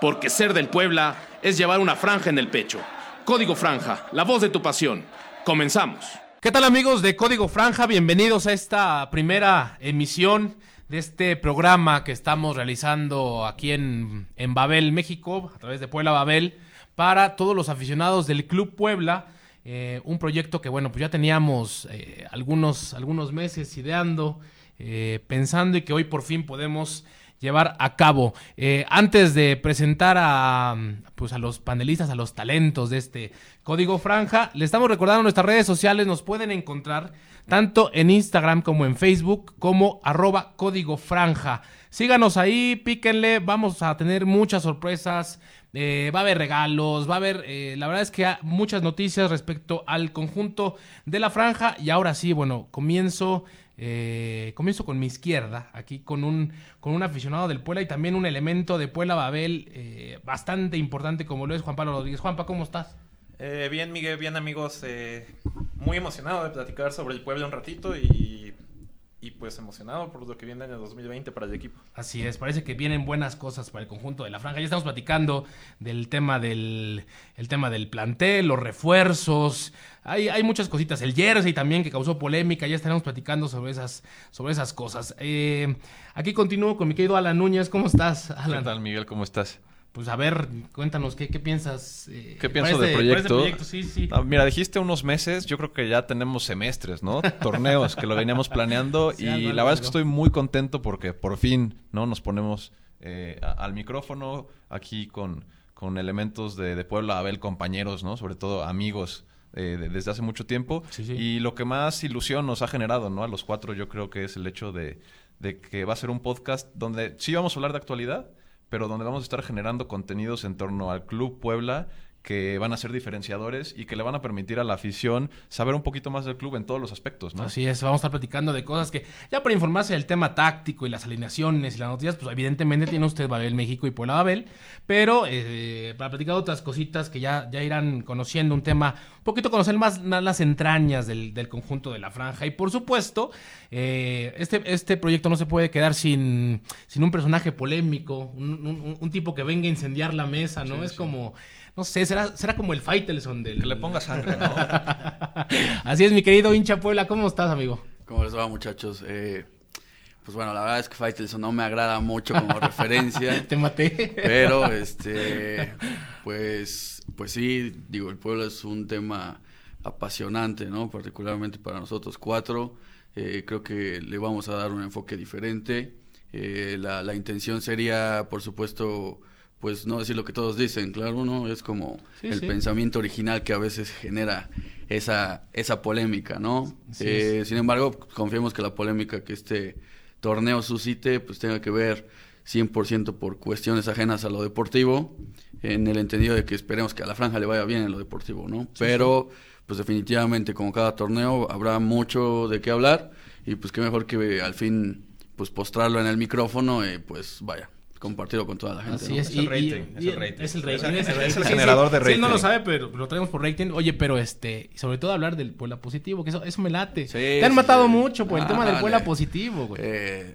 porque ser del Puebla es llevar una franja en el pecho. Código Franja, la voz de tu pasión. Comenzamos. ¿Qué tal amigos de Código Franja? Bienvenidos a esta primera emisión de este programa que estamos realizando aquí en, en Babel, México, a través de Puebla Babel, para todos los aficionados del Club Puebla. Eh, un proyecto que, bueno, pues ya teníamos eh, algunos, algunos meses ideando, eh, pensando y que hoy por fin podemos llevar a cabo. Eh, antes de presentar a, pues a los panelistas, a los talentos de este Código Franja, le estamos recordando nuestras redes sociales, nos pueden encontrar tanto en Instagram como en Facebook como arroba Código Franja. Síganos ahí, píquenle, vamos a tener muchas sorpresas. Eh, va a haber regalos, va a haber, eh, la verdad es que hay muchas noticias respecto al conjunto de la franja. Y ahora sí, bueno, comienzo eh, comienzo con mi izquierda, aquí con un, con un aficionado del Puebla y también un elemento de Puebla Babel eh, bastante importante como lo es Juan Pablo Rodríguez. Juanpa, ¿cómo estás? Eh, bien, Miguel, bien amigos. Eh, muy emocionado de platicar sobre el Puebla un ratito y, y pues emocionado por lo que viene en el 2020 para el equipo. Así es, parece que vienen buenas cosas para el conjunto de la franja. Ya estamos platicando del tema del, el tema del plantel, los refuerzos. Hay, hay muchas cositas. El jersey también que causó polémica. Ya estaremos platicando sobre esas, sobre esas cosas. Eh, aquí continúo con mi querido Alan Núñez. ¿Cómo estás, Alan? ¿Qué tal, Miguel? ¿Cómo estás? Pues a ver, cuéntanos, ¿qué, qué piensas? eh, ¿Qué pienso del proyecto? proyecto? Sí, sí. Ah, mira, dijiste unos meses, yo creo que ya tenemos semestres, ¿no? Torneos que lo veníamos planeando Sí, y la verdad es que estoy muy contento porque por fin, ¿no? Nos ponemos eh, a- al micrófono aquí con, con elementos de, de Puebla, Abel, compañeros, ¿no? Sobre todo amigos eh, de- desde hace mucho tiempo. Sí, sí. Y lo que más ilusión nos ha generado, ¿no? A los cuatro yo creo que es el hecho de, de que va a ser un podcast donde sí vamos a hablar de actualidad, pero donde vamos a estar generando contenidos en torno al Club Puebla que van a ser diferenciadores y que le van a permitir a la afición saber un poquito más del club en todos los aspectos, ¿no? Así es, vamos a estar platicando de cosas que ya para informarse del tema táctico y las alineaciones y las noticias, pues evidentemente tiene usted Babel México y Puebla Babel, pero eh, para platicar otras cositas que ya, ya irán conociendo, un tema, un poquito conocer más, más las entrañas del, del conjunto de la franja y por supuesto, eh, este, este proyecto no se puede quedar sin, sin un personaje polémico, un, un- un tipo que venga a incendiar la mesa, ¿no? Sí, es sí. como... No sé, será, será como el Faitelson del... Que le ponga sangre, ¿no? Así es, mi querido hincha Puebla, ¿cómo estás, amigo? ¿Cómo les va, muchachos? Eh, pues bueno, la verdad es que Faitelson no me agrada mucho como referencia, Te maté. pero este, pues, pues sí, digo, el pueblo es un tema apasionante, ¿no? Particularmente para nosotros cuatro. Eh, creo que le vamos a dar un enfoque diferente. Eh, la, la intención sería, por supuesto, pues no decir lo que todos dicen, claro, ¿no? Es como Sí, el sí. pensamiento original que a veces genera esa, esa polémica, ¿no? Eh, sin embargo, confiemos que la polémica que este torneo suscite, pues tenga que ver 100% por cuestiones ajenas a lo deportivo, en el entendido de que esperemos que a la franja le vaya bien en lo deportivo, ¿no? Pero, pues definitivamente, como cada torneo, habrá mucho de qué hablar y pues qué mejor que al fin, pues postrarlo en el micrófono y pues vaya, compartirlo con toda la gente. Así ¿no? es. Es el y- y- rating, es el rating. Es el rating. Es el- es rating. Sí, generador sí. de Sí, él no lo rating. sabe, pero lo traemos por rating. Oye, pero este, sobre todo hablar del Puebla positivo, que eso, eso me late. Sí, Te han sí, matado sí. mucho por el tema del Ah, Puebla positivo, güey. Eh,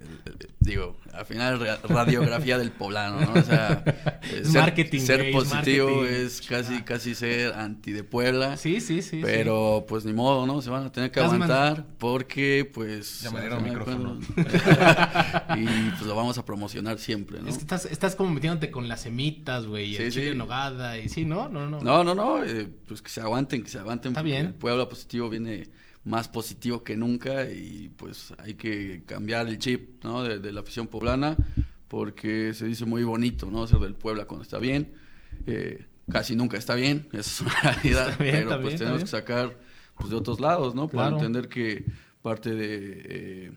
digo, al final ra- radiografía del poblano, ¿no? O sea, eh, Es marketing, ser positivo marketing. es casi casi ser anti de Puebla. sí, sí, sí. Pero pues ni modo, ¿no? Se van a tener que aguantar porque pues... Ya me dieron micrófono. y pues lo vamos a promocionar siempre, sí. ¿no? Es que estás, estás como metiéndote con las semitas, güey, y el Sí, chile sí. en nogada, y sí, ¿no? No, no. No, no, no, eh, pues que se aguanten, que se aguanten. Está porque bien. El Puebla positivo viene más positivo que nunca y pues hay que cambiar el chip, ¿no? De, de la afición poblana porque se dice muy bonito, ¿no? Ser del Puebla cuando está bien. Eh, casi nunca está bien, eso es una realidad. Bien, pero pues bien, tenemos que sacar pues, de otros lados, ¿no? Claro. Para entender que parte de, eh,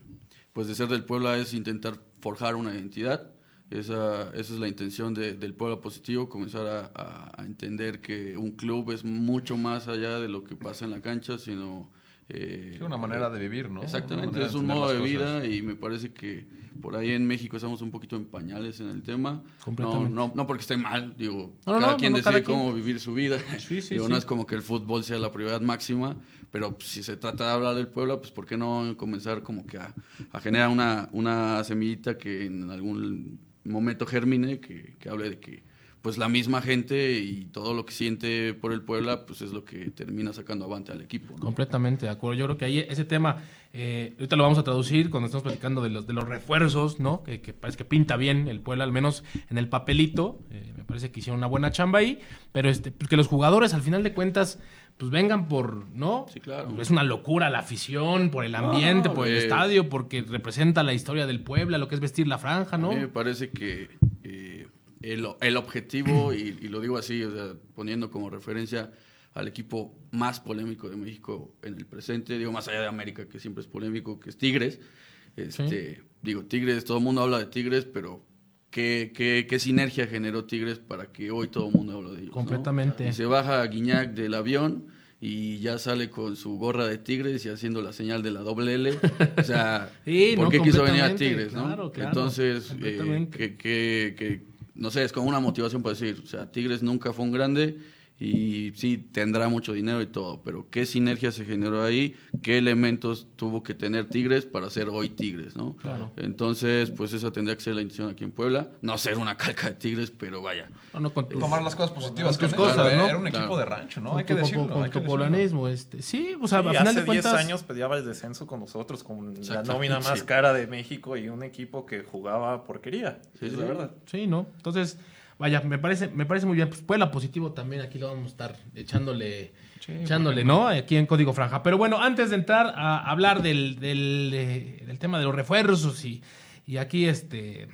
pues de ser del Puebla es intentar forjar una identidad. Esa, esa es la intención de- del Puebla Positivo, comenzar a, a- a entender que un club es mucho más allá de lo que pasa en la cancha, sino... eh, Sí, una manera de vivir, ¿no? Exactamente, es un modo de vida y me parece que por ahí en México estamos un poquito en pañales en el tema. No, Completamente. no, no porque esté mal, digo, No, cada no, quien no, decide cada quien. cómo vivir su vida. Sí, sí, digo, sí. no es como que el fútbol sea la prioridad máxima, pero pues, si se trata de hablar del pueblo, pues ¿por qué no comenzar como que a, a generar una, una semillita que en algún momento germine, que, que hable de que pues la misma gente y todo lo que siente por el Puebla, pues es lo que termina sacando avante al equipo. Completamente de acuerdo. Yo creo que ahí ese tema, eh, ahorita lo vamos a traducir cuando estamos platicando de los, de los refuerzos, ¿no? Que, que parece que pinta bien el Puebla, al menos en el papelito. Eh, me parece que hicieron una buena chamba ahí, pero este, pues que los jugadores al final de cuentas pues vengan por, ¿no? Sí, claro. Es una locura la afición, por el ambiente, No, por el eh. estadio, porque representa la historia del Puebla, lo que es vestir la franja, ¿no? A mí me parece que eh, el, el objetivo, y, y lo digo así, o sea, poniendo como referencia al equipo más polémico de México en el presente, digo más allá de América, que siempre es polémico, que es Tigres. Este, Digo, Tigres, todo el mundo habla de Tigres, pero ¿qué, qué, qué sinergia generó Tigres para que hoy todo el mundo habla de ellos? ¿no? Completamente. Se baja Guiñac del avión y ya sale con su gorra de Tigres y haciendo la señal de la doble L. O sea, Sí, ¿por no, qué quiso venir a Tigres? ¿no? claro, claro, Entonces, eh, que, que, que, no sé, es como una motivación para decir, o sea, Tigres nunca fue un grande y sí tendrá mucho dinero y todo, pero qué sinergia se generó ahí, qué elementos tuvo que tener Tigres para ser hoy Tigres, ¿no? Claro. Entonces, pues esa tendría que ser la intención aquí en Puebla, no ser una calca de Tigres, pero vaya. No, no, con tus- Tomar las cosas positivas. Tus que cosas, claro, ¿no? Era un equipo Claro. de rancho, ¿no? con Hay que decirlo. con tu decirlo. poblanismo, este, sí, o sea, Y a final hace de 10 cuentas... años peleaba el descenso con nosotros, con la nómina más sí. cara de México y un equipo que jugaba porquería. Sí, es sí. la verdad. Sí, ¿no? Entonces, vaya, me parece, me parece muy bien. Pues Puebla positivo también, aquí lo vamos a estar echándole, Sí, echándole, ¿no? Aquí en Código Franja. Pero bueno, antes de entrar a hablar del, del, eh, del tema de los refuerzos y, y aquí este.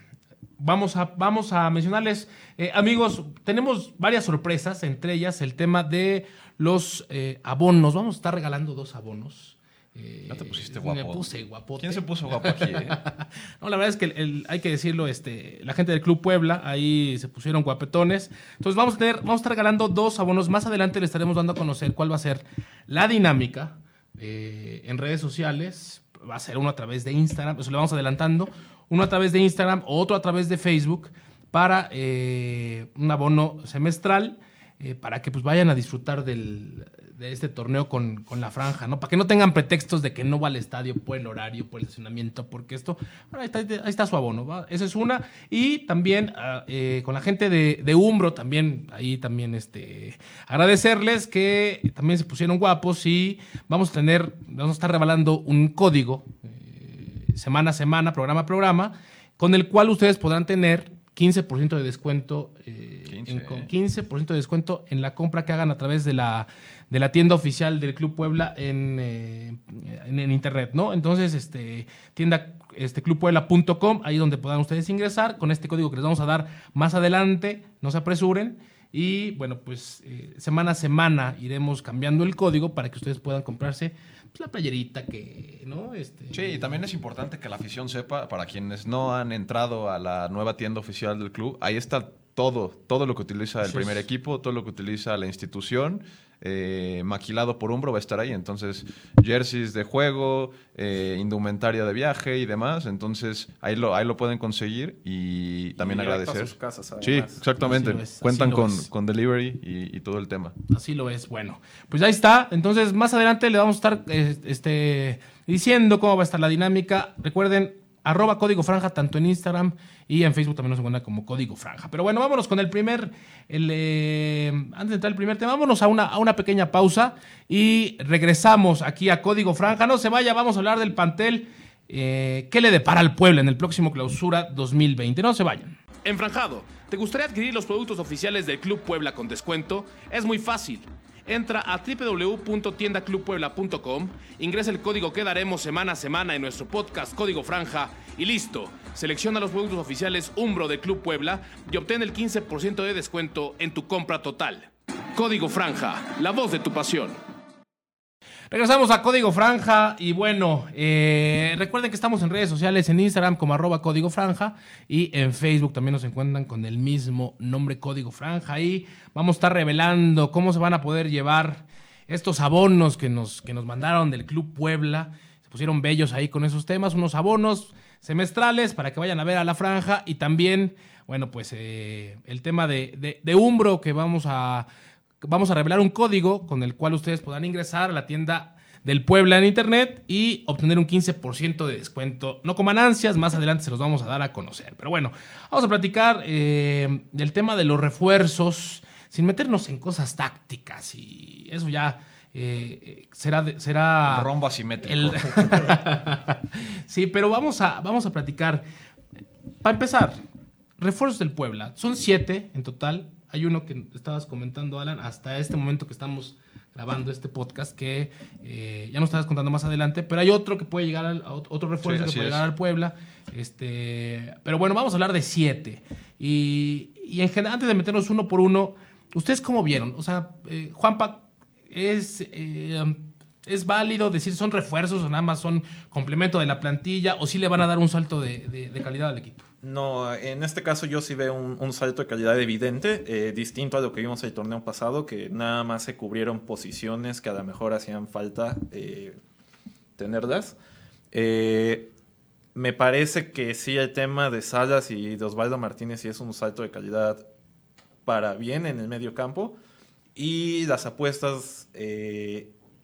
Vamos a, vamos a mencionarles, eh, amigos, tenemos varias sorpresas, entre ellas el tema de los eh, abonos. Vamos a estar regalando dos abonos. Eh, Ya te pusiste Me guapo. puse guapote. ¿Quién se puso guapo aquí, eh? No, la verdad es que el- el- hay que decirlo, este, la gente del Club Puebla, ahí se pusieron guapetones. Entonces vamos a tener, vamos a estar regalando dos abonos. Más adelante le estaremos dando a conocer cuál va a ser la dinámica eh, en redes sociales. Va a ser uno a través de Instagram, eso le vamos adelantando. Uno a través de Instagram, otro a través de Facebook para eh, un abono semestral eh, para que pues vayan a disfrutar del, de este torneo con, con la franja, ¿no? Para que no tengan pretextos de que no va al estadio por el horario, por el estacionamiento, porque esto, bueno, ahí, está, ahí está su abono, ¿va? Esa es una. Y también ah, eh, con la gente de, de Umbro, también, ahí también, este, agradecerles que también se pusieron guapos y vamos a tener, vamos a estar revelando un código eh, semana a semana, programa a programa, con el cual ustedes podrán tener 15% de descuento, eh, 15, en- con eh. 15% de descuento en la compra que hagan a través de la, de la tienda oficial del Club Puebla en, eh, en, en internet, ¿no? Entonces, este, tienda este, clubpuebla.com, ahí donde puedan ustedes ingresar con este código que les vamos a dar más adelante, no se apresuren. Y bueno, pues eh, semana a semana iremos cambiando el código para que ustedes puedan comprarse pues, la playerita que, ¿no? Este, Sí, y también es importante que la afición sepa, para quienes no han entrado a la nueva tienda oficial del club, ahí está todo, todo lo que utiliza el Así primer es. equipo, todo lo que utiliza la institución, eh, maquilado por Umbro va a estar ahí. Entonces, jerseys de juego, eh, indumentaria de viaje y demás. Entonces, ahí lo, ahí lo pueden conseguir y también Y directo a agradecer. sus casas, sí, exactamente. Es, Cuentan con, con delivery y, y todo el tema. Así lo es. Bueno, pues ahí está. Entonces, más adelante le vamos a estar eh, este, diciendo cómo va a estar la dinámica. Recuerden, arroba código franja, tanto en Instagram y en Facebook también nos encuentran como código franja. Pero bueno, vámonos con el primer, eh, antes de entrar al primer tema, vámonos a una, a una pequeña pausa y regresamos aquí a código franja. No se vaya, vamos a hablar del pantel. Eh, ¿Qué le depara al pueblo en el próximo clausura 2020? No se vayan. Enfranjado, ¿te gustaría adquirir los productos oficiales del Club Puebla con descuento? Es muy fácil. Entra a www.tiendaclubpuebla.com, ingresa el código que daremos semana a semana en nuestro podcast Código Franja y listo. Selecciona los productos oficiales Umbro del Club Puebla y obtén el 15% de descuento en tu compra total. Código Franja, la voz de tu pasión. Regresamos a Código Franja y bueno, eh, recuerden que estamos en redes sociales, en Instagram como arroba Código Franja y en Facebook también nos encuentran con el mismo nombre Código Franja y vamos a estar revelando cómo se van a poder llevar estos abonos que nos, que nos mandaron del Club Puebla. Se pusieron bellos ahí con esos temas, unos abonos semestrales para que vayan a ver a la franja y también, bueno, pues eh, el tema de, de, de Umbro que vamos a vamos a revelar un código con el cual ustedes podrán ingresar a la tienda del Puebla en internet y obtener un 15% de descuento. No coman ansias, más adelante se los vamos a dar a conocer. Pero bueno, vamos a platicar eh, del tema de los refuerzos sin meternos en cosas tácticas y eso ya eh, será... será Rombo asimétrico. sí, pero vamos a, vamos a platicar. Para empezar, refuerzos del Puebla. Son siete en total. Hay uno que estabas comentando, Alan, hasta este momento que estamos grabando este podcast, que eh, ya nos estabas contando más adelante, pero hay otro que puede llegar al, otro refuerzo que puede llegar al Puebla. Este, pero bueno, vamos a hablar de siete. Y, y en general, antes de meternos uno por uno, ¿ustedes cómo vieron? O sea, eh, Juanpa, ¿es, eh, ¿es válido decir son refuerzos o nada más son complemento de la plantilla o sí le van a dar un salto de, de calidad al equipo? No, en este caso yo sí veo un, salto de calidad evidente, eh, distinto a lo que vimos el torneo pasado, que nada más se cubrieron posiciones que a lo mejor hacían falta eh, tenerlas. Eh, me parece que sí el tema de Salas y de Osvaldo Martínez sí es un salto de calidad para bien en el medio campo. Y las apuestas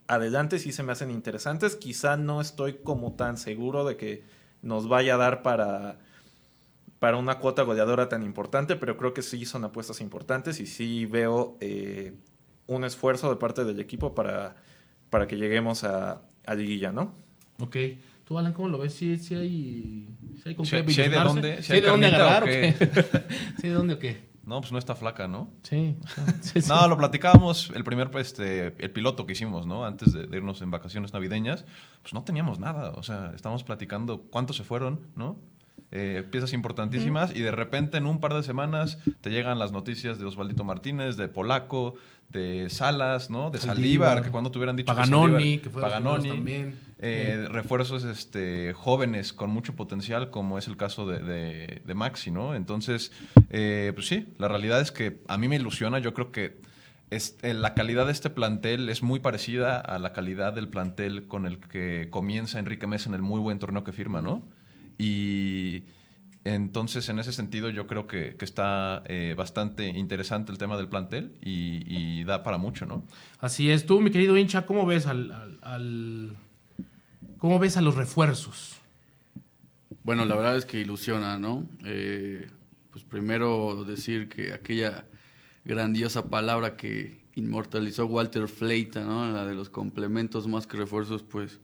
adelante sí se me hacen interesantes. Quizá no estoy como tan seguro de que nos vaya a dar para para una cuota goleadora tan importante, pero creo que sí son apuestas importantes y sí veo eh, un esfuerzo de parte del equipo para, para que lleguemos a, a liguilla, ¿no? Ok. ¿Tú, Alan, cómo lo ves? ¿Sí, sí hay, sí hay con qué de dónde, ¿Sí hay de dónde agarrar o qué? ¿Sí de dónde o qué? No, pues no está flaca, ¿no? Sí. no, lo platicábamos el primer, pues, este, el piloto que hicimos, ¿no? Antes de, de, irnos en vacaciones navideñas, pues no teníamos nada. O sea, estábamos platicando cuántos se fueron, ¿no? Eh, piezas importantísimas y de repente en un par de semanas te llegan las noticias de Osvaldito Martínez, de Polaco, de Salas, ¿no? De Saldívar, que cuando tuvieran dicho Paganoni, que, fue Paganoni, también. Eh, refuerzos este, jóvenes con mucho potencial, como es el caso de, de, Maxi, ¿no? Entonces, eh, pues sí, la realidad es que a mí me ilusiona, yo creo que la calidad de este plantel es muy parecida a la calidad del plantel con el que comienza Enrique Mesa en el muy buen torneo que firma, ¿no? Y entonces, en ese sentido, yo creo que, está eh, bastante interesante el tema del plantel y, da para mucho, ¿no? Así es. Tú, mi querido hincha, ¿cómo ves al, cómo ves a los refuerzos? Bueno, la verdad es que ilusiona, ¿no? Eh, pues primero decir que aquella grandiosa palabra que inmortalizó Walter Fleita, ¿no? La de los complementos más que refuerzos, pues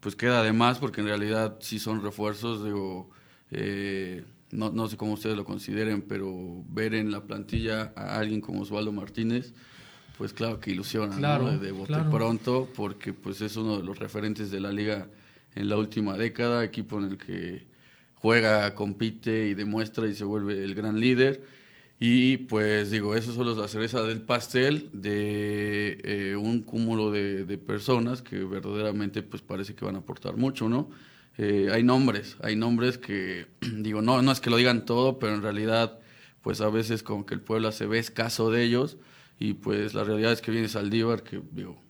pues queda de más porque en realidad sí son refuerzos, digo, eh, no, no, sé cómo ustedes lo consideren, pero ver en la plantilla a alguien como Osvaldo Martínez, pues claro que ilusiona, claro, De, bote pronto, porque pues es uno de los referentes de la liga en la última década, equipo en el que juega, compite y demuestra y se vuelve el gran líder y pues digo, eso solo es la cereza del pastel de eh, un cúmulo de, personas que verdaderamente pues parece que van a aportar mucho, ¿no? Eh, hay nombres, hay nombres que, digo, no, no es que lo digan todo, pero en realidad pues a veces como que el pueblo se ve escaso de ellos y pues la realidad es que viene Saldívar, que digo,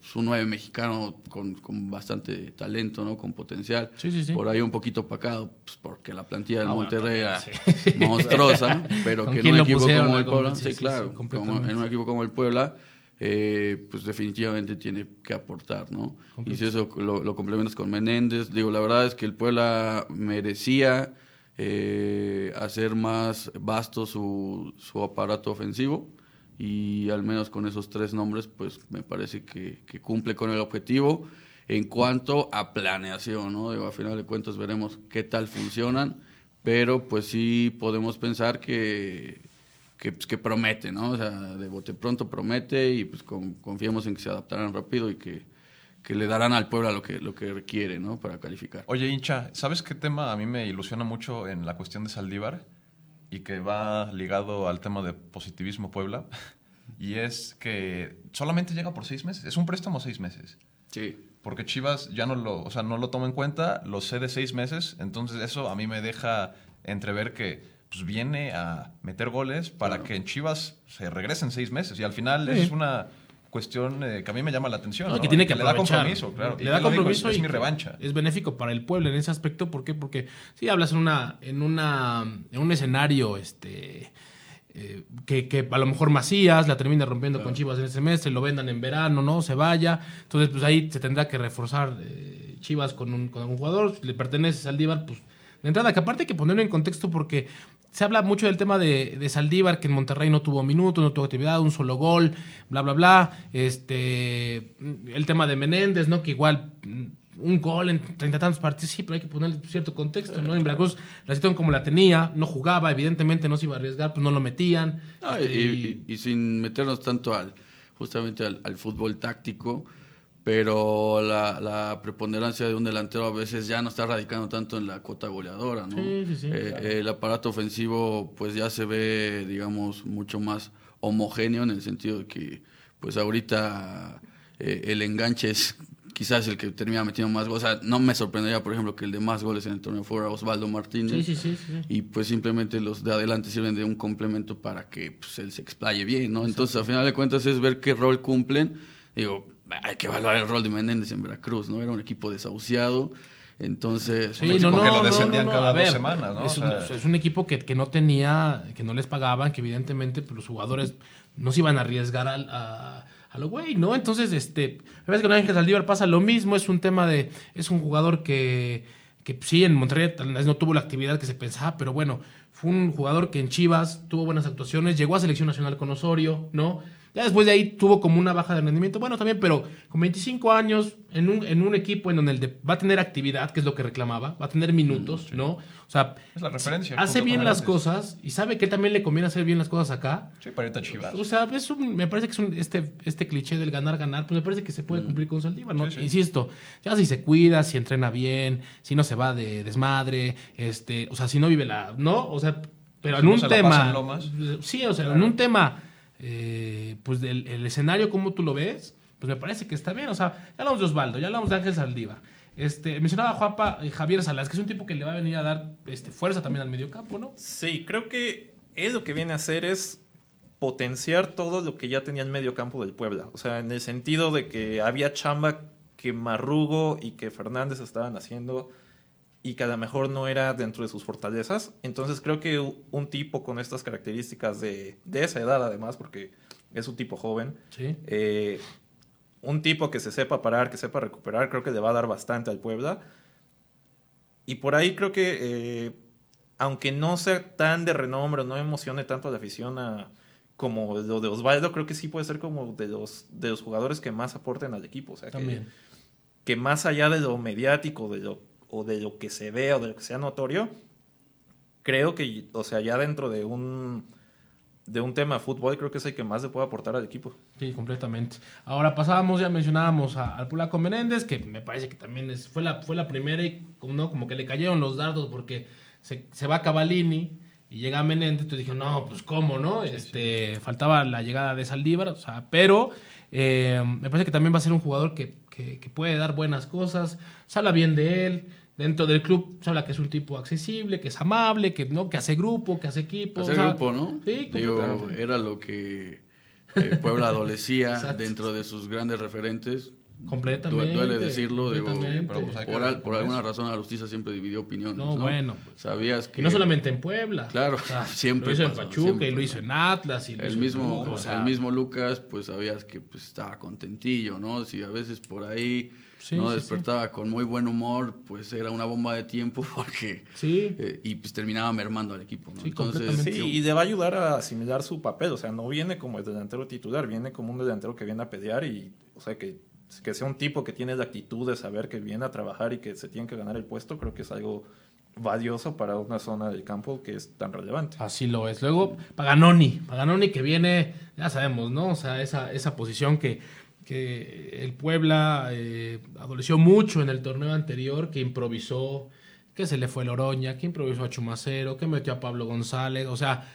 pues, un nueve mexicano con, con, bastante talento, ¿no? Con potencial. Por ahí un poquito opacado, pues porque la plantilla del ah, Monterrey era monstruosa, pero que en un equipo como el Puebla, sí, claro, en un equipo como el Puebla, eh, pues definitivamente tiene que aportar, ¿no? Y si eso lo, complementas con Menéndez, digo, la verdad es que el Puebla merecía eh, hacer más vasto su, su aparato ofensivo y al menos con esos tres nombres, pues me parece que, cumple con el objetivo en cuanto a planeación, ¿no? a final de cuentas veremos qué tal funcionan, pero pues sí podemos pensar que, que, pues, que promete, ¿no? O sea, de bote pronto promete y pues confiemos en que se adaptarán rápido y que, que le darán al pueblo lo que, lo que requiere, ¿no? Para calificar. Oye, hincha, ¿sabes qué tema a mí me ilusiona mucho en la cuestión de Saldívar? Y que va ligado al tema de positivismo Puebla, y es que solamente llega por seis meses. Es un préstamo seis meses. Sí. Porque Chivas ya no lo, o sea, no lo toma en cuenta, lo cede seis meses, entonces eso a mí me deja entrever que pues, viene a meter goles para que en Chivas se regresen seis meses. Y al final es una cuestión eh, que a mí me llama la atención. Que tiene que le da compromiso, claro. Le da compromiso es, mi revancha. Es benéfico para el pueblo en ese aspecto. ¿Por qué? Porque si hablas en una, en una, en un escenario, este eh, que, a lo mejor Macías la termina rompiendo con Chivas en el semestre, lo vendan en verano, ¿no? Se vaya. Entonces, pues ahí se tendrá que reforzar eh, Chivas con un, con un jugador. Si le pertenece a Saldívar, pues de entrada, que aparte hay que ponerlo en contexto porque se habla mucho del tema de, de, Saldívar, que en Monterrey no tuvo minutos, no tuvo actividad, un solo gol, bla, bla, bla. Este, el tema de Menéndez, ¿no? Que igual un gol en treinta tantos partidos, sí, pero hay que ponerle cierto contexto, ¿no? En Veracruz la situación como la tenía, no jugaba, evidentemente no se iba a arriesgar, pues no lo metían. Este, y, sin meternos tanto al justamente al, fútbol táctico, pero la, preponderancia de un delantero a veces ya no está radicando tanto en la cuota goleadora, ¿no? Sí, sí, sí, eh, El aparato ofensivo pues ya se ve, digamos, mucho más homogéneo en el sentido de que pues ahorita eh, el enganche es quizás el que termina metiendo más goles. O sea, no me sorprendería, por ejemplo, que el de más goles en el torneo fuera Osvaldo Martínez. Sí, sí, sí, Y pues simplemente los de adelante sirven de un complemento para que pues, él se explaye bien, ¿no? Entonces, al final de cuentas, es ver qué rol cumplen. Digo, hay que evaluar el rol de Menéndez en Veracruz, ¿no? Era un equipo desahuciado. Entonces, sí, no, no, que lo descendían cada dos semanas, ¿no? Es, un, es un equipo que, que, no tenía, que no les pagaban, que evidentemente pues, los jugadores no se iban a arriesgar a a lo güey, ¿no? Entonces, este, parece que con Ángel Saldívar pasa lo mismo, es un tema de, es un jugador que, que sí, en Monterrey tal vez no tuvo la actividad que se pensaba, pero bueno, fue un jugador que en Chivas tuvo buenas actuaciones, llegó a selección nacional con Osorio, ¿no? Ya después de ahí tuvo como una baja de rendimiento, bueno, también, pero con 25 años, en un, en un equipo en donde el va a tener actividad, que es lo que reclamaba, va a tener minutos, mm, ¿no? O sea, es la referencia. Hace bien las cosas y sabe que también le conviene hacer bien las cosas acá. Sí, para chivas. O sea, es me parece que es un, este, este cliché del ganar, ganar, pues me parece que se puede mm. cumplir con Saldívar, ¿no? Insisto, ya si se cuida, si entrena bien, si no se va de desmadre, este, o sea, si no vive la, ¿no? O sea, pero en un tema. Sí, o sea, en un tema eh, pues el escenario, como tú lo ves, pues me parece que está bien. O sea, ya hablamos de Osvaldo, ya hablamos de Ángel Saldívar. Este, mencionaba Juapa eh, Javier Salas, que es un tipo que le va a venir a dar este, fuerza también al mediocampo, ¿no? Sí, creo que él lo que viene a hacer es potenciar todo lo que ya tenía el mediocampo del Puebla. O sea, en el sentido de que había chamba que Marrugo y que Fernández estaban haciendo y que a lo mejor no era dentro de sus fortalezas. Entonces creo que un tipo con estas características de, de esa edad además, porque es un tipo joven, eh, un tipo que se sepa parar, que sepa recuperar, creo que le va a dar bastante al Puebla. Y por ahí creo que, eh, aunque no sea tan de renombre, no emocione tanto a la afición como lo de Osvaldo, creo que sí puede ser como de los, de los jugadores que más aporten al equipo. O sea, Que, que más allá de lo mediático, de lo o de lo que se ve o de lo que sea notorio, creo que, o sea, ya dentro de un de un tema de fútbol, creo que es el que más le puede aportar al equipo. Sí, completamente. Ahora pasábamos, ya mencionábamos al Pulaco Menéndez, que me parece que también es, fue, la, fue la primera y ¿no? como que le cayeron los dardos porque se, se va Cavalini y llega Menéndez, tú dije, no, pues cómo, ¿no? este, Faltaba la llegada de Saldívar, o sea, pero eh, me parece que también va a ser un jugador que, que, que puede dar buenas cosas, se habla bien de él, dentro del club se habla que es un tipo accesible, que es amable, que no, que hace grupo, que hace equipo. Hace grupo, ¿no? Sí, Digo, era lo que eh, Puebla adolecía dentro de sus grandes referentes. Completamente. Duele decirlo, digo, pues, por, alguna razón Alustiza siempre dividió opiniones. No, bueno. Pues, Sabías que. Y no solamente en Puebla. Claro, siempre. Lo hizo en Pachuca y lo hizo en Atlas. Y el, mismo, el mismo Lucas, pues sabías que pues, estaba contentillo, ¿no? Si a veces por ahí no despertaba con muy buen humor, pues era una bomba de tiempo porque sí. Eh, y pues terminaba mermando al equipo, ¿no? Entonces, sí, y le va a ayudar a asimilar su papel, o sea, no viene como el delantero titular, viene como un delantero que viene a pelear y, o sea, que, que sea un tipo que tiene la actitud de saber que viene a trabajar y que se tiene que ganar el puesto, creo que es algo valioso para una zona del campo que es tan relevante. Así lo es. Luego, Paganoni, Paganoni que viene, ya sabemos, ¿no? O sea, esa, esa posición que que el Puebla eh, adoleció mucho en el torneo anterior, que improvisó, que se le fue Loroña, que improvisó a Chumacero, que metió a Pablo González, o sea,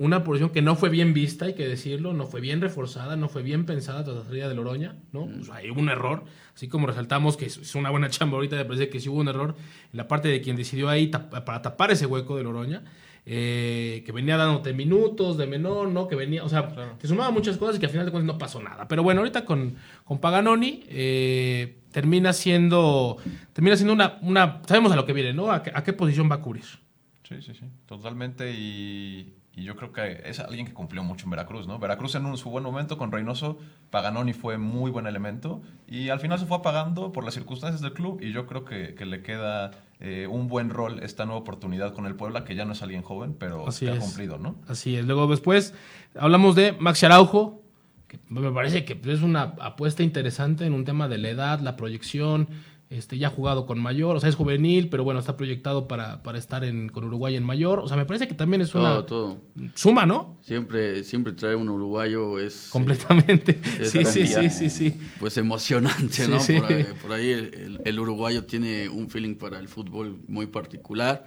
una posición que no fue bien vista, hay que decirlo, no fue bien reforzada, no fue bien pensada tras la salida de Loroña, ¿no? O sea, hubo un error, así como resaltamos que es una buena chamba ahorita, me parece que sí hubo un error en la parte de quien decidió ahí para tapar ese hueco de Loroña. Eh, que venía dándote minutos de menor, ¿no? Que venía, o sea, te sumaba muchas cosas y que al final de cuentas no pasó nada. Pero bueno, ahorita con, con Paganoni eh, termina siendo, termina siendo una, una, sabemos a lo que viene, ¿no? ¿A, qué posición va a cubrir? Sí, sí, sí, totalmente. Y, Y yo creo que es alguien que cumplió mucho en Veracruz, ¿no? Veracruz en un, su buen momento con Reynoso, Paganoni fue muy buen elemento y al final se fue apagando por las circunstancias del club y yo creo que, que le queda eh, un buen rol esta nueva oportunidad con el Puebla, que ya no es alguien joven, pero Así que ha cumplido, ¿no? Así es. Luego después hablamos de Max Araujo, que me parece que es una apuesta interesante en un tema de la edad, la proyección. Este, ya ha jugado con mayor, o sea, es juvenil, pero bueno, está proyectado para, para estar en, con Uruguay en mayor. O sea, me parece que también es una Todo, todo. suma, ¿no? Siempre, siempre traer un uruguayo es... Completamente. Es Sí, sí, sí, sí, sí. Pues emocionante, Sí, ¿no? sí. Por ahí, por ahí el, el- el uruguayo tiene un feeling para el fútbol muy particular,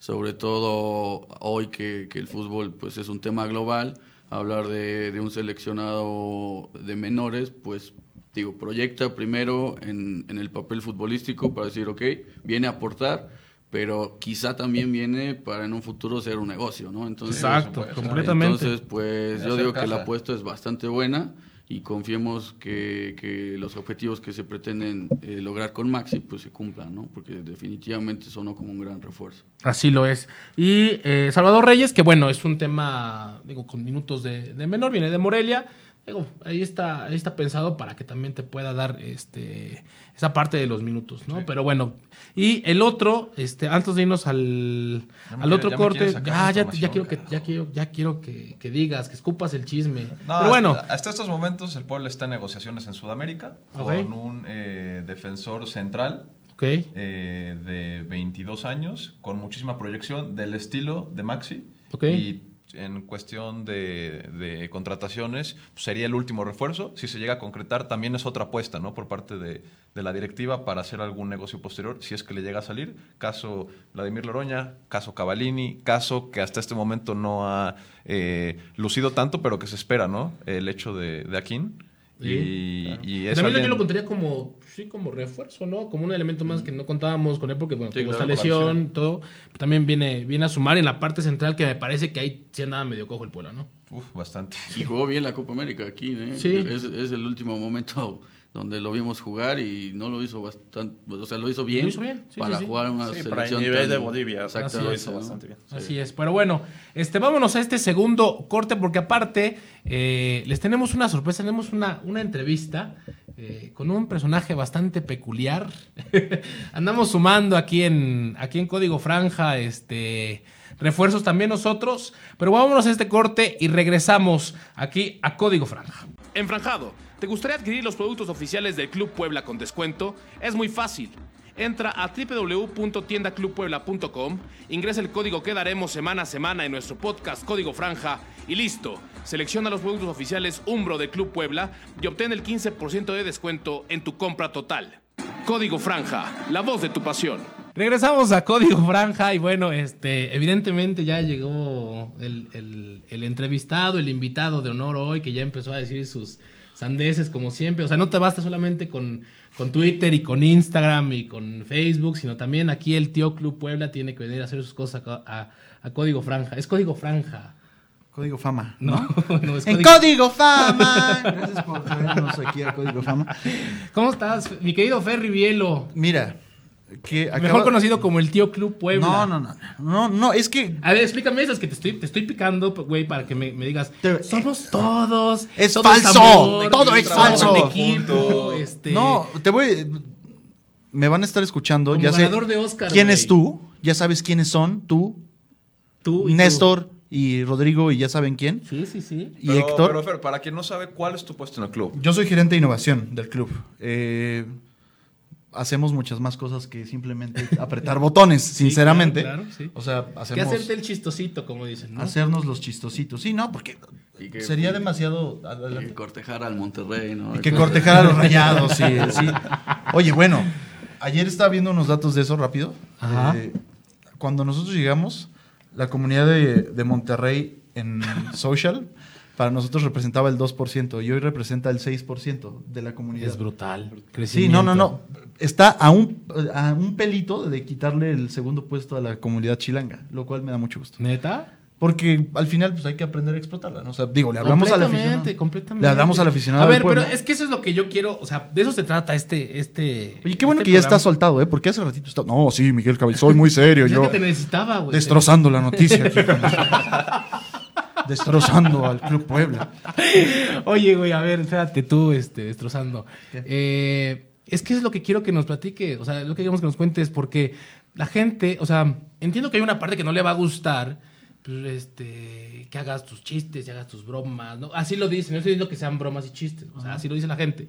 sobre todo hoy que, que el fútbol pues es un tema global, hablar de, de un seleccionado de menores, pues digo, proyecta primero en, en el papel futbolístico para decir, ok, viene a aportar, pero quizá también viene para en un futuro ser un negocio, ¿no? Entonces, Exacto, supuesto. completamente. entonces, pues yo digo que casa. la apuesta es bastante buena y confiemos que, que los objetivos que se pretenden eh, lograr con Maxi pues se cumplan, ¿no? Porque definitivamente sonó como un gran refuerzo. Así lo es. Y eh, Salvador Reyes, que bueno, es un tema, digo, con minutos de, de menor, viene de Morelia. Digo, ahí está, ahí está pensado para que también te pueda dar este esa parte de los minutos, ¿no? Pero bueno, y el otro, este, antes de irnos al, al otro corte, ya, ya, quiero que, ya quiero, ya quiero que, que digas, que escupas el chisme. No, Pero bueno, hasta, hasta estos momentos el Puebla está en negociaciones en Sudamérica con un eh, defensor central eh, de 22 años, con muchísima proyección del estilo de Maxi. Ok. Y en cuestión de, contrataciones, pues, sería el último refuerzo. Si se llega a concretar, también es otra apuesta ¿no? por parte de, la directiva para hacer algún negocio posterior, si es que le llega a salir. Caso Vladimir Loroña, caso Cavallini, caso que hasta este momento no ha eh, lucido tanto, pero que se espera, ¿no? El hecho de, de. Sí, y, y es también yo lo contaría como, sí, como refuerzo, ¿no? Como un elemento más que no contábamos con él porque, bueno, Sí, tuvo claro, esta lesión, todo. también viene, viene a sumar en la parte central que me parece que ahí sí andaba medio cojo el pueblo, ¿no? Uf, bastante. Y jugó bien la Copa América aquí, ¿eh? Sí. Es, es el último momento donde lo vimos jugar y no lo hizo bastante, o sea, lo hizo bien, Lo hizo bien, sí, para sí, sí. jugar una Sí, para el selección nivel tan- de Bolivia, Exactamente, lo hizo ¿no? bastante bien. Sí. Así es. Pero bueno, este, vámonos a este segundo corte porque aparte eh, les tenemos una sorpresa, tenemos una, una entrevista eh, con un personaje bastante peculiar. Andamos sumando aquí en, aquí en Código Franja, este, refuerzos también nosotros, pero vámonos a este corte y regresamos aquí a Código Franja. Enfranjado, ¿te gustaría adquirir los productos oficiales del Club Puebla con descuento? Es muy fácil. Entra a www.tiendaclubpuebla.com, ingresa el código que daremos semana a semana en nuestro podcast Código Franja y listo. Selecciona los productos oficiales Umbro del Club Puebla y obtén el 15% de descuento en tu compra total. Código Franja, la voz de tu pasión. Regresamos a Código Franja y bueno, este, evidentemente ya llegó el, entrevistado, el invitado de honor hoy, que ya empezó a decir sus sandeces como siempre. O sea, no te basta solamente con, con Twitter y con Instagram y con Facebook, sino también aquí el tío Club Puebla tiene que venir a hacer sus cosas a, a- a Código Franja. Es Código Franja. Código Fama. No, no es En Código... Código Fama. Gracias por traernos aquí a Código Fama. ¿Cómo estás, mi querido Ferry Bielo? Mira, que acaba- Mejor conocido como el tío Club Puebla. No, no, no, no, no, es que A ver, explícame esas que te estoy, te estoy picando, güey, para que me, me digas. Te- Somos todos. Es todo falso, amor, todo es falso. equipo, este. no, te voy me van a estar escuchando, Como ya sé de Oscar, quién es tú, ya sabes quiénes son, tú, tú y tú. Néstor y Rodrigo y ya saben quién. Sí, sí, sí. Y Pero, Héctor. pero, Fer, para quien no sabe, ¿cuál es tu puesto en el club? Yo soy gerente de innovación del club. Eh, hacemos muchas más cosas que simplemente apretar botones, sinceramente. claro, claro, sí. O sea, Que hacemos hacerte el chistosito, como dicen, ¿no? hacernos los chistositos. Sí, no, porque que- sería y- demasiado y que cortejar al Monterrey, ¿no? Y que cortejar a los rayados, sí, sí. Oye, bueno, ayer estaba viendo unos datos de eso rápido. Ajá. Eh, cuando nosotros llegamos, la comunidad de, de Monterrey en social, para nosotros representaba el 2% y hoy representa el 6% de la comunidad. Es brutal. Sí, no, no, no. Está a un, a un pelito de quitarle el segundo puesto a la comunidad chilanga, lo cual me da mucho gusto. ¿Neta? Porque al final pues hay que aprender a explotarla, ¿no? O sea, digo, le hablamos al aficionado. Completamente, completamente. Le hablamos al aficionado A ver, pero es que eso es lo que yo quiero, o sea, de eso se trata este, este. Oye, qué bueno este que ya está soltado, ¿eh? Porque hace ratito está... No, sí, Miguel Cabello, soy muy serio, yo que te necesitaba, güey. destrozando la noticia. aquí. destrozando al Club Puebla. Oye, güey, a ver, espérate tú, este, destrozando. Eh, es que es lo que quiero que nos platique, o sea, lo que queremos que nos cuentes, porque la gente, o sea, entiendo que hay una parte que no le va a gustar, pues, este, que hagas tus chistes y hagas tus bromas, ¿no? Así lo dicen, no estoy diciendo que sean bromas y chistes, o sea, así lo dice la gente.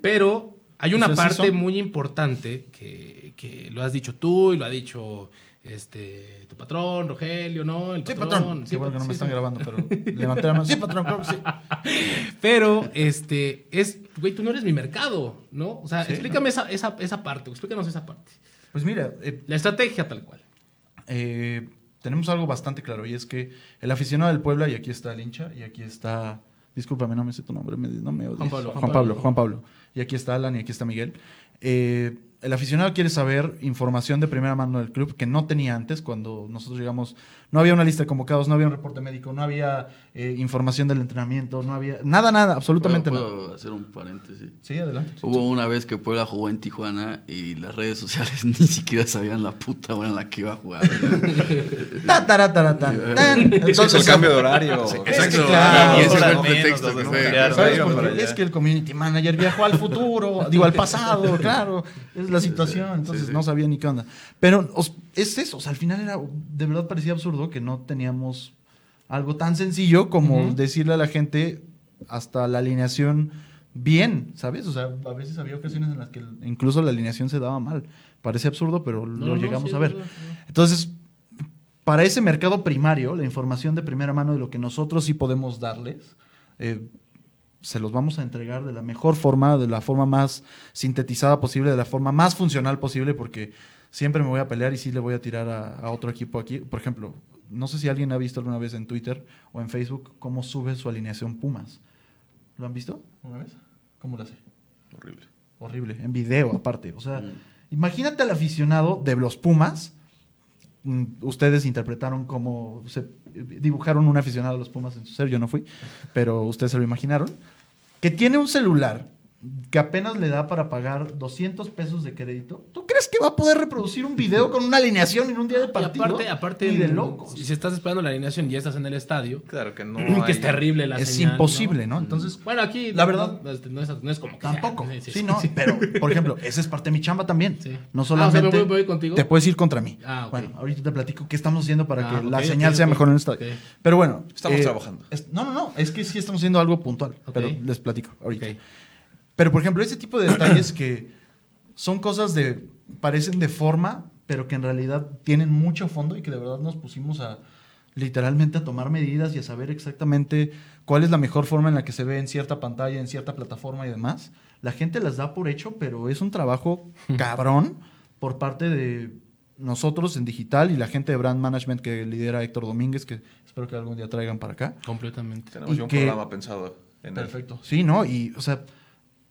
Pero hay una parte muy importante que, que lo has dicho tú y lo ha dicho este tu patrón, Rogelio, ¿no? El Sí, patrón. Sí, Qué bueno que no sí, me están sí. grabando, pero levanté la mano. Sí, patrón, claro que sí. Pero, este, es, güey, tú no eres mi mercado, ¿no? O sea, explícame esa, esa, esa parte, explícanos esa parte. Pues mira, eh, La estrategia tal cual. eh, tenemos algo bastante claro y es que el aficionado del Puebla, y aquí está el hincha, y aquí está. Discúlpame, no me sé tu nombre, me- no me odies. Juan Pablo, Juan Juan Pablo, Pablo. Juan Pablo. Y aquí está Alan y aquí está Miguel. Eh, el aficionado quiere saber información de primera mano del club que no tenía antes cuando nosotros llegamos. No había una lista de convocados, no había un reporte médico, no había eh, información del entrenamiento, no había nada, nada, absolutamente ¿Puedo, nada. puedo hacer un paréntesis? Sí, adelante. Hubo una vez que Puebla jugó en Tijuana y las redes sociales ni siquiera sabían la puta hora en la que iba a jugar. Es Entonces, el cambio de horario. Exacto. claro, y ese fue el pretexto que fue. Es que el community manager viajó al futuro, digo al pasado, claro, es la situación, entonces no sabía ni qué onda. Pero os- es eso, o sea, al final era, de verdad parecía absurdo que no teníamos algo tan sencillo como decirle a la gente hasta la alineación bien, ¿sabes? O sea, a veces había ocasiones en las que incluso la alineación se daba mal. Parece absurdo, pero No, lo no, llegamos sí, a ver. Entonces, para ese mercado primario, la información de primera mano de lo que nosotros sí podemos darles, eh, se los vamos a entregar de la mejor forma, de la forma más sintetizada posible, de la forma más funcional posible, porque siempre me voy a pelear y sí le voy a tirar a, a otro equipo aquí. Por ejemplo, no sé si alguien ha visto alguna vez en Twitter o en Facebook cómo sube su alineación Pumas. ¿Lo han visto una vez? ¿Cómo lo hace? Horrible. Horrible, en video aparte. O sea, imagínate al aficionado de los Pumas. Mm, Ustedes interpretaron cómo se dibujaron un aficionado de los Pumas en su ser, yo no fui, pero ustedes se lo imaginaron. Que tiene un celular que apenas le da para pagar 200 pesos de crédito. ¿Tú crees que va a poder reproducir un video con una alineación en un día de Y partido? aparte, aparte Ni de locos. Si estás esperando la alineación y ya estás en el estadio, Claro que no. que es terrible la es señal, imposible, ¿no? Entonces, Bueno, aquí La verdad- no, este, no es, no es como que sea. Tampoco. Sí, Sí, sí, no, sí. pero, por ejemplo, esa es parte de mi chamba también. Sí. No Ah, o sea, solamente. ¿me voy- voy contigo? Te puedes ir contra mí. Ah, ok. Bueno, ahorita te platico qué estamos haciendo para Ah, que la señal sea mejor en el estadio. Pero bueno. eh, Estamos trabajando. es- no, no, no. Es que sí estamos haciendo algo puntual. Pero les platico ahorita. Pero, por ejemplo, ese tipo de detalles que son cosas de. parecen de forma, pero que en realidad tienen mucho fondo y que de verdad nos pusimos a literalmente a tomar medidas y a saber exactamente cuál es la mejor forma en la que se ve en cierta pantalla, en cierta plataforma y demás. La gente las da por hecho, pero es un trabajo cabrón por parte de nosotros en digital y la gente de brand management que lidera Héctor Domínguez, que espero que algún día traigan para acá. Completamente. Tenemos Y ya un que- programa pensado en él. Perfecto. Sí, ¿no? Y, o sea,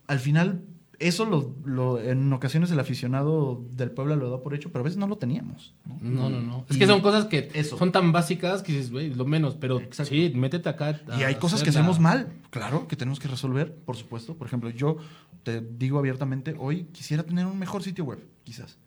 al final, eso lo, lo- en ocasiones el aficionado del Puebla lo da por hecho, pero a veces no lo teníamos. ¿no? No, no, no. Es que son cosas que eso. son tan básicas que dices, güey, lo menos, pero Exacto. sí, métete acá. Y hay cosas que hacemos mal, claro, que tenemos que resolver, por supuesto. Por ejemplo, yo te digo abiertamente, hoy quisiera tener un mejor sitio web, quizás,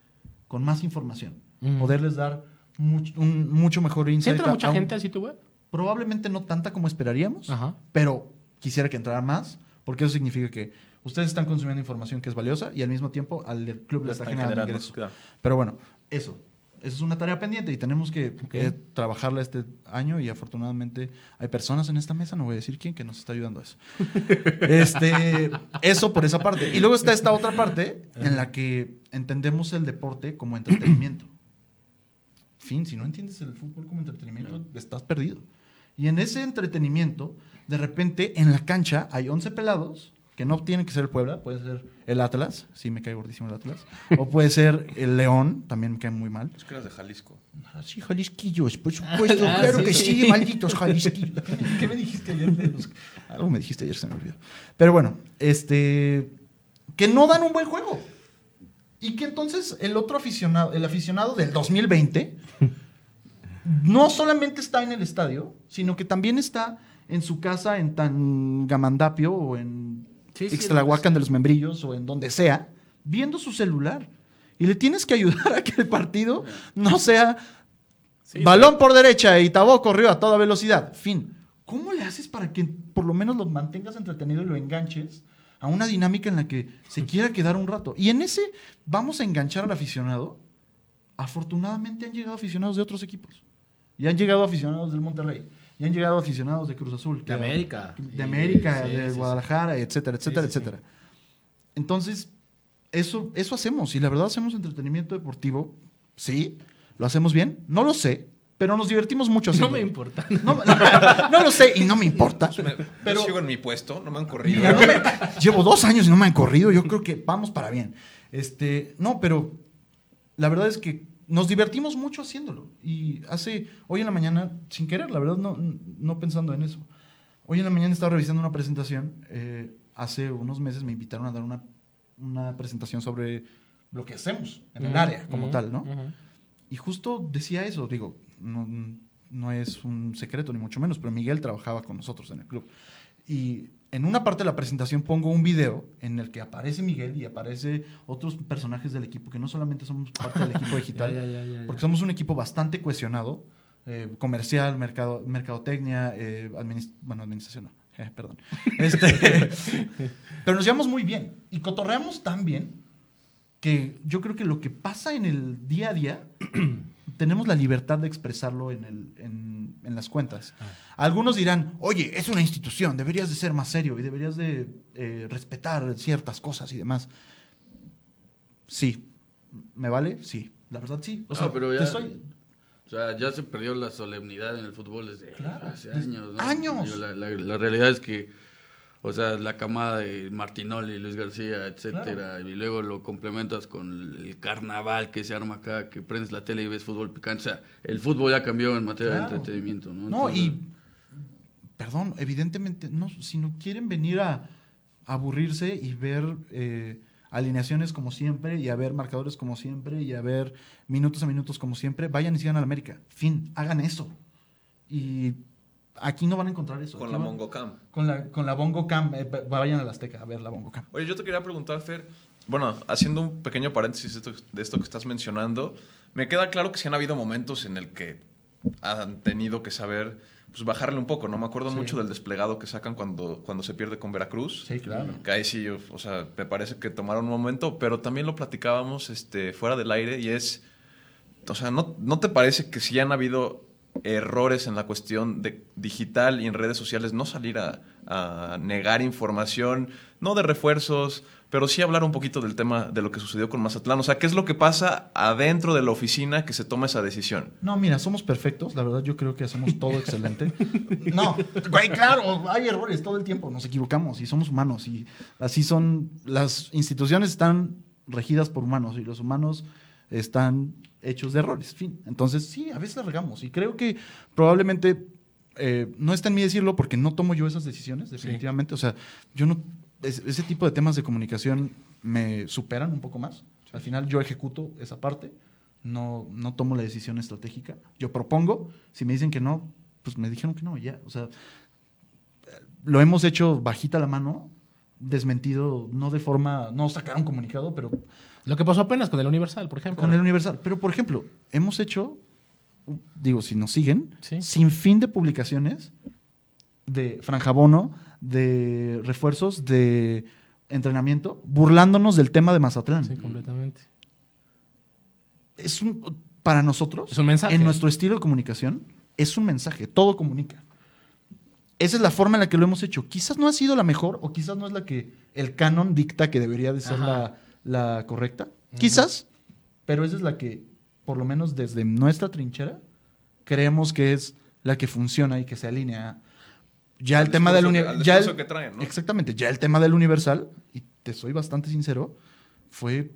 con más información, Ujú. poderles dar much- un mucho mejor ¿Sí insight. entra mucha a un- gente al sitio web? Probablemente no tanta como esperaríamos, Ajá. pero quisiera que entrara más, porque eso significa que ustedes están consumiendo información que es valiosa y al mismo tiempo al club le está generando ingresos. claro. Pero bueno, eso. Eso es una tarea pendiente y tenemos que Ok. eh, trabajarla este año y afortunadamente hay personas en esta mesa, no voy a decir quién, que nos está ayudando a eso. este, eso por esa parte. Y luego está esta otra parte en la que entendemos el deporte como entretenimiento. Fin, si no entiendes el fútbol como entretenimiento, estás perdido. Y en ese entretenimiento, de repente, en la cancha hay 11 pelados, que no tienen que ser el Puebla, puede ser el Atlas, sí me cae gordísimo el Atlas, o puede ser el León, también me cae muy mal. Es que eras de Jalisco. Ah, sí, Jalisquillos, por supuesto, Ah, claro sí, que sí. sí, malditos Jalisquillos. ¿Qué me, qué me dijiste ayer? de los- Algo me dijiste ayer, se me olvidó. Pero bueno, este, que no dan un buen juego. Y que entonces el otro aficionado, el aficionado del 2020, no solamente está en el estadio, sino que también está en su casa en Tangamandapio o en Sí, sí, de los Membrillos o en donde sea, viendo su celular. Y le tienes que ayudar a que el partido no sea balón por derecha y Tabó corrió a toda velocidad. Fin. ¿cómo le haces para que por lo menos lo mantengas entretenido y lo enganches a una dinámica en la que se quiera quedar un rato? Y en ese vamos a enganchar al aficionado. Afortunadamente han llegado aficionados de otros equipos. Y han llegado aficionados del Monterrey. Y han llegado aficionados de Cruz Azul. De América. De América, Sí, de sí, sí. Guadalajara, etcétera, etcétera, Sí, sí, sí. etcétera. Entonces, eso, eso hacemos. Y la verdad hacemos entretenimiento deportivo. Sí. ¿Lo hacemos bien? No lo sé. Pero nos divertimos mucho No haciendo. me importa. No, no, no lo sé y no me importa. Pero sigo en mi puesto, no me han corrido. No me- llevo dos años y no me han corrido. Yo creo que vamos para bien. Este, no, pero la verdad es que nos divertimos mucho haciéndolo. Y hace, hoy en la mañana, sin querer, la verdad, no, no pensando en eso. Hoy en la mañana estaba revisando una presentación. eh, hace unos meses me invitaron a dar una, una presentación sobre lo que hacemos en el área como tal, ¿no? Y justo decía eso, digo, no, no es un secreto ni mucho menos, pero Miguel trabajaba con nosotros en el club. Y en una parte de la presentación pongo un video en el que aparece Miguel y aparece otros personajes del equipo, que no solamente somos parte del equipo digital, Ya, ya, ya, ya, ya. porque somos un equipo bastante cohesionado, eh, comercial, mercado, mercadotecnia, eh, bueno, administración no, eh, perdón. Este, pero nos llevamos muy bien y cotorreamos tan bien que yo creo que lo que pasa en el día a día, tenemos la libertad de expresarlo en, el- en- en las cuentas. Algunos dirán, oye, es una institución, deberías de ser más serio y deberías de eh, respetar ciertas cosas y demás. Sí. ¿Me vale? Sí. La verdad sí. O No, sea, pero ya- soy- O sea, ya se perdió la solemnidad en el fútbol desde Claro, hace años. ¿no? ¡años! Digo, La, la- la realidad es que, o sea, la camada de Martinoli, Luis García, etcétera, y luego lo complementas con el carnaval que se arma acá, que prendes la tele y ves fútbol picante. O sea, el fútbol ya cambió en materia Claro. de entretenimiento, ¿no? No, Entonces, y perdón, evidentemente, no, si no quieren venir a aburrirse y ver eh, alineaciones como siempre, y a ver marcadores como siempre, y a ver minutos a minutos como siempre, vayan y sigan al América. Fin, hagan eso. Y aquí no van a encontrar eso. Con la Mongo Cam. Con la, con la Bongo Cam, eh, va- vayan a la Azteca a ver la Bongo Cam. Oye, yo te quería preguntar, Fer, bueno, haciendo un pequeño paréntesis de esto, de esto que estás mencionando, me queda claro que sí han habido momentos en el que han tenido que saber pues bajarle un poco, ¿no? Me acuerdo Sí. mucho del desplegado que sacan cuando, cuando se pierde con Veracruz. Sí, claro. Que ahí sí, o sea, me parece que tomaron un momento, pero también lo platicábamos este, fuera del aire y es, o sea, ¿no, ¿no te parece que si han habido errores en la cuestión de digital y en redes sociales, no salir a, a negar información, no de refuerzos, pero sí hablar un poquito del tema de lo que sucedió con Mazatlán? O sea, ¿qué es lo que pasa adentro de la oficina que se toma esa decisión? No, mira, somos perfectos. La verdad, yo creo que hacemos todo excelente. No, güey, claro, hay errores todo el tiempo. Nos equivocamos y somos humanos. Y así son. Las instituciones están regidas por humanos y los humanos están hechos de errores. Fin. Entonces, sí, a veces la regamos. Y creo que probablemente eh, no está en mí decirlo porque no tomo yo esas decisiones, definitivamente. O sea, yo no. es- ese tipo de temas de comunicación me superan un poco más. Al final, yo ejecuto esa parte no, no tomo la decisión estratégica. Yo propongo, si me dicen que no, pues me dijeron que no, ya. O sea, lo hemos hecho bajita la mano, desmentido, no de forma, no sacaron comunicado, pero Lo que pasó apenas con el Universal, por ejemplo. con el Universal. Pero, por ejemplo, hemos hecho, digo, si nos siguen, Sí. sin fin de publicaciones de franjabono, de refuerzos, de entrenamiento, burlándonos del tema de Mazatlán. Sí, completamente. es un, para nosotros, Es un mensaje. en nuestro estilo de comunicación, es un mensaje, todo comunica. Esa es la forma en la que lo hemos hecho. Quizás no ha sido la mejor o quizás no es la que el canon dicta que debería de ser Ajá. la, la correcta. Quizás, pero esa es la que, por lo menos desde nuestra trinchera, creemos que es la que funciona y que se alinea. Ya el tema del discurso que- uni- al ya el- discurso que traen, ¿no? Exactamente, ya el tema del universal, y te soy bastante sincero, fue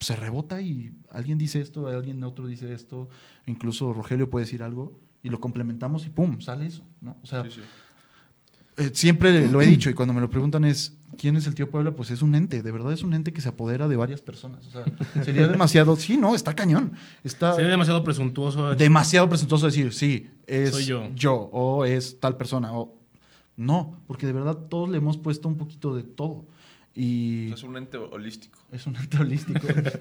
se rebota y alguien dice esto, alguien otro dice esto, incluso Rogelio puede decir algo y lo complementamos y pum, sale eso, ¿no? O sea, Sí, sí. eh, siempre lo he dicho y cuando me lo preguntan es ¿quién es el tío Puebla? Pues es un ente, de verdad es un ente que se apodera de varias personas. O sea, sería demasiado, sí, no, está cañón. Está Sería demasiado presuntuoso. demasiado presuntuoso decir, sí, es Soy yo. o es tal persona o no, porque de verdad todos le hemos puesto un poquito de todo. Y Es un ente holístico. es un ente holístico.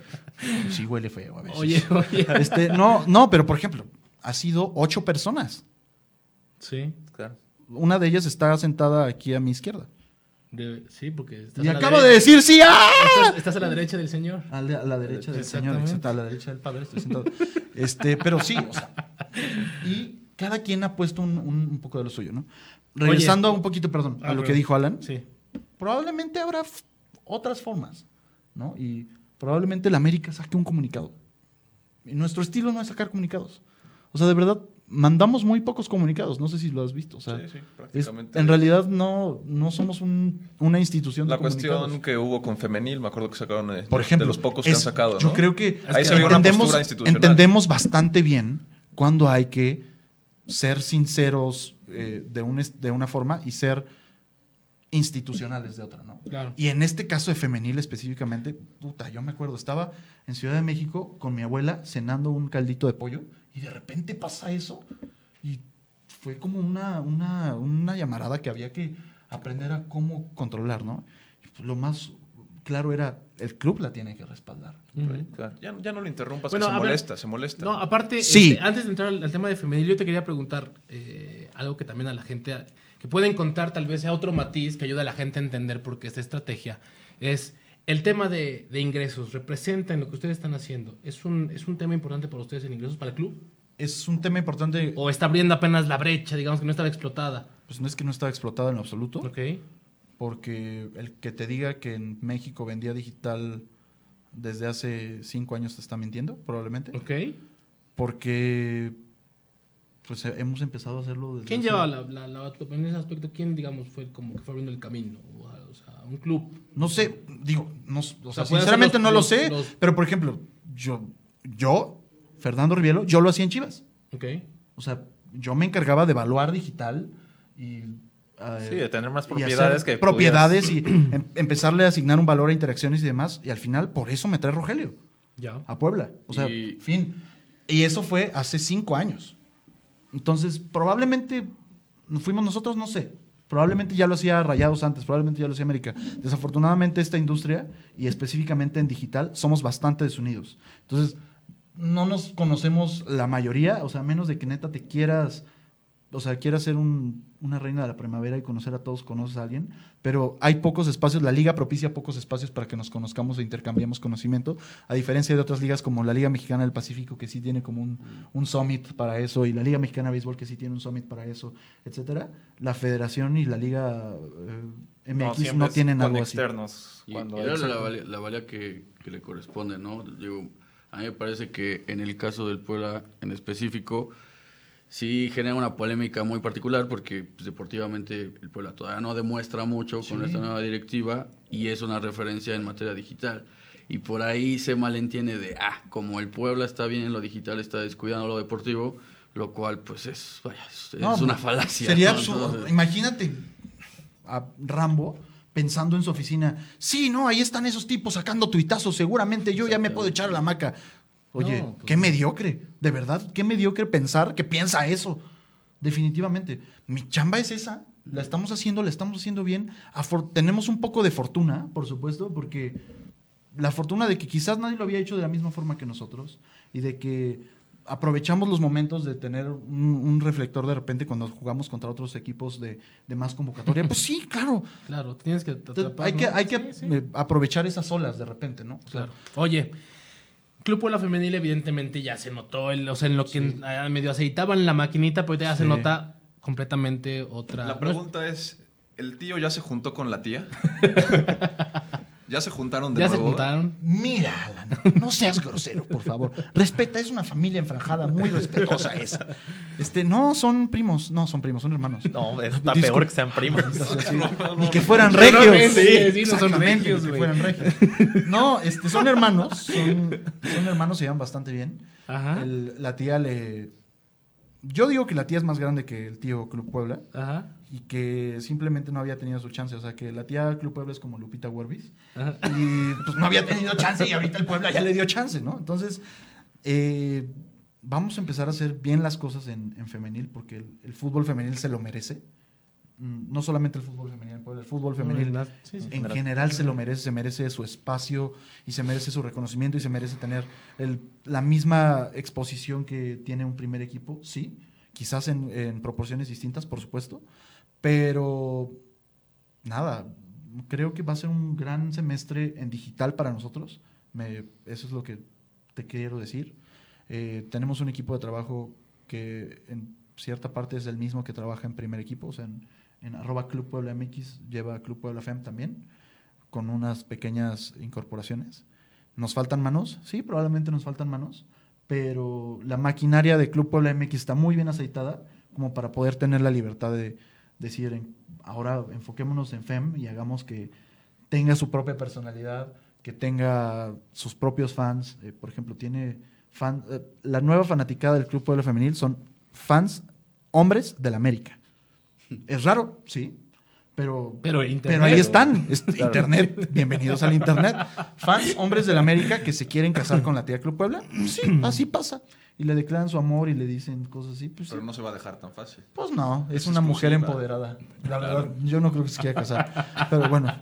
sí huele feo a veces. Oye, oye. Este, no, no, pero por ejemplo, ha sido ocho personas. Sí. Claro. Una de ellas está sentada aquí a mi izquierda. De- sí, porque estás Y a la acabo derecha- de decir sí. ¡ah! Estás, estás a la derecha del señor. A la, a la derecha del señor, exacto, a la derecha del padre, estoy sentado. Este, pero sí, o sea. Y cada quien ha puesto un, un- un poco de lo suyo, ¿no? Regresando un poquito, perdón, a Ah, lo que dijo Alan, Sí. probablemente habrá otras formas, ¿no? Y probablemente la América saque un comunicado. Y nuestro estilo no es sacar comunicados. O sea, de verdad, mandamos muy pocos comunicados. No sé si lo has visto. O sea, Sí, sí, es- prácticamente. en realidad no, no somos un- una institución de La cuestión que hubo con femenil, me acuerdo que sacaron de, Por ejemplo, de los pocos que es- han sacado. Yo creo que Ahí entendemos, bastante bien cuando hay que ser sinceros eh, de, un de una forma y ser institucionales de otra, ¿no? Claro. Y en este caso de femenil específicamente, puta, yo me acuerdo, estaba en Ciudad de México con mi abuela cenando un caldito de pollo y de repente pasa eso y fue como una, una, una llamarada que había que aprender a cómo controlar, ¿no? Y pues lo más claro era, el club la tiene que respaldar. Claro. Ya, ya no lo interrumpas, Bueno, que se ver- molesta, se molesta. No, aparte, Sí. este, antes de entrar al, al tema de femenil, yo te quería preguntar eh, algo que también a la gente, que pueden contar tal vez a otro matiz que ayuda a la gente a entender por qué esta estrategia, es el tema de, de ingresos. ¿Representa en lo que ustedes están haciendo? ¿Es un, ¿Es un tema importante para ustedes en ingresos para el club? Es un tema importante, ¿O está abriendo apenas la brecha, digamos que no estaba explotada? pues no es que no estaba explotado en lo absoluto, Ok. porque el que te diga que en México vendía digital desde hace cinco años te está mintiendo, probablemente. Ok. Porque pues eh, hemos empezado a hacerlo desde ¿Quién hace- lleva la, la, en ese aspecto? ¿Quién, digamos, fue como que fue abriendo el camino? Un club. No sé, digo, no, o sea, sinceramente los- no lo los- sé, los- pero por ejemplo, yo, yo, Fernando Rivielo, yo lo hacía en Chivas. Ok. O sea, yo me encargaba de evaluar digital y... eh, Sí, de tener más propiedades que propiedades y em- empezarle a asignar un valor a interacciones y demás. Y al final, por eso me trae Rogelio Ya. a Puebla. O sea, Y- fin. Y eso fue hace cinco años. Entonces, probablemente fuimos nosotros, no sé. Probablemente ya lo hacía Rayados antes, probablemente ya lo hacía América. Desafortunadamente, esta industria, y específicamente en digital, somos bastante desunidos. Entonces, no nos conocemos la mayoría, o sea, menos de que neta te quieras, o sea, quieras ser un- una reina de la primavera y conocer a todos, conoces a alguien, pero hay pocos espacios, la liga propicia pocos espacios para que nos conozcamos e intercambiemos conocimiento, a diferencia de otras ligas como la Liga Mexicana del Pacífico, que sí tiene como un, un summit para eso, y la Liga Mexicana de Béisbol, que sí tiene un summit para eso, etcétera. La federación y la Liga eh, MX no, tienen algo así. externos. Y, cuando y la valía, la valía que, que le corresponde, ¿no? Digo, a mí me parece que en el caso del Puebla en específico, sí genera una polémica muy particular porque pues, deportivamente el Puebla todavía no demuestra mucho con esta nueva directiva y es una referencia en materia digital. Y por ahí se malentiende de, ah, como el Puebla está bien en lo digital, está descuidando lo deportivo, lo cual pues es, vaya, es, No, una falacia. Sería ¿no? absurdo. Entonces- Imagínate a Rambo pensando en su oficina. Sí, no, ahí están esos tipos sacando tuitazos. Seguramente yo ya me puedo echar a la hamaca. Oye, No, pues qué mediocre. De verdad, qué mediocre pensar que piensa eso. Definitivamente. Mi chamba es esa. La estamos haciendo, la estamos haciendo bien. Afor- tenemos un poco de fortuna, por supuesto, porque la fortuna de que quizás nadie lo había hecho de la misma forma que nosotros y de que aprovechamos los momentos de tener un, un reflector de repente cuando jugamos contra otros equipos de, de más convocatoria. Pues sí, claro. Claro, tienes que atrapar, hay que, hay que Sí, sí. eh, aprovechar esas olas de repente, ¿no? O sea, Claro. Oye, Club Puebla Femenil evidentemente ya se notó, el, o sea, en lo que ah, medio aceitaban la maquinita, pues ya se Sí. nota completamente otra... La pregunta es, ¿el tío ya se juntó con la tía? ¿Ya se juntaron de ya se nuevo? juntaron. Mira, Alan, no seas grosero, por favor. Respeta, es una familia enfranjada, muy respetuosa esa. Este, no, son primos, no, son primos, son hermanos. No, está Discul- peor que sean primos. Ni que fueran regios. Sí, sí, no son Exactamente, regios, ni que güey. fueran regios. No, este, son hermanos, son, son hermanos, se llevan bastante bien. Ajá. El- la tía le... Yo digo que la tía es más grande que el tío Club Puebla Ajá. Y que simplemente no había tenido su chance. O sea, que la tía Club Puebla es como Lupita Ajá. y pues no había tenido chance y ahorita el Puebla ya le dio chance, ¿no? Entonces, eh, vamos a empezar a hacer bien las cosas en, en femenil porque el, el fútbol femenil se lo merece. Mm, No solamente el fútbol femenil, el fútbol femenil Sí, sí. en general se lo merece, se merece su espacio y se merece su reconocimiento y se merece tener el- la misma exposición que tiene un primer equipo, sí. Quizás en, en proporciones distintas, por supuesto, pero nada, creo que va a ser un gran semestre en digital para nosotros. Me- eso es lo que te quiero decir. Eh, tenemos un equipo de trabajo que en cierta parte es el mismo que trabaja en primer equipo, o sea, en, en arroba Club Puebla MX lleva Club Puebla FEM también, con unas pequeñas incorporaciones. ¿Nos faltan manos? Sí, probablemente nos faltan manos, pero la maquinaria de Club Puebla MX está muy bien aceitada como para poder tener la libertad de decir, ahora enfoquémonos en FEM y hagamos que tenga su propia personalidad, que tenga sus propios fans. Eh, por ejemplo, tiene fan, eh, la nueva fanaticada del Club Puebla Femenil son fans hombres del América. Es raro, sí, pero, Pero internet. ahí están. Es- Internet, bienvenidos al Internet. Fans hombres del América que se quieren casar con la tía Club Puebla. Sí, así pasa. Y le declaran su amor y le dicen cosas así. Pues, sí. Pero no se va a dejar tan fácil. Pues no, es, Es una mujer empoderada. La verdad, yo no creo que se quiera casar. Pero bueno,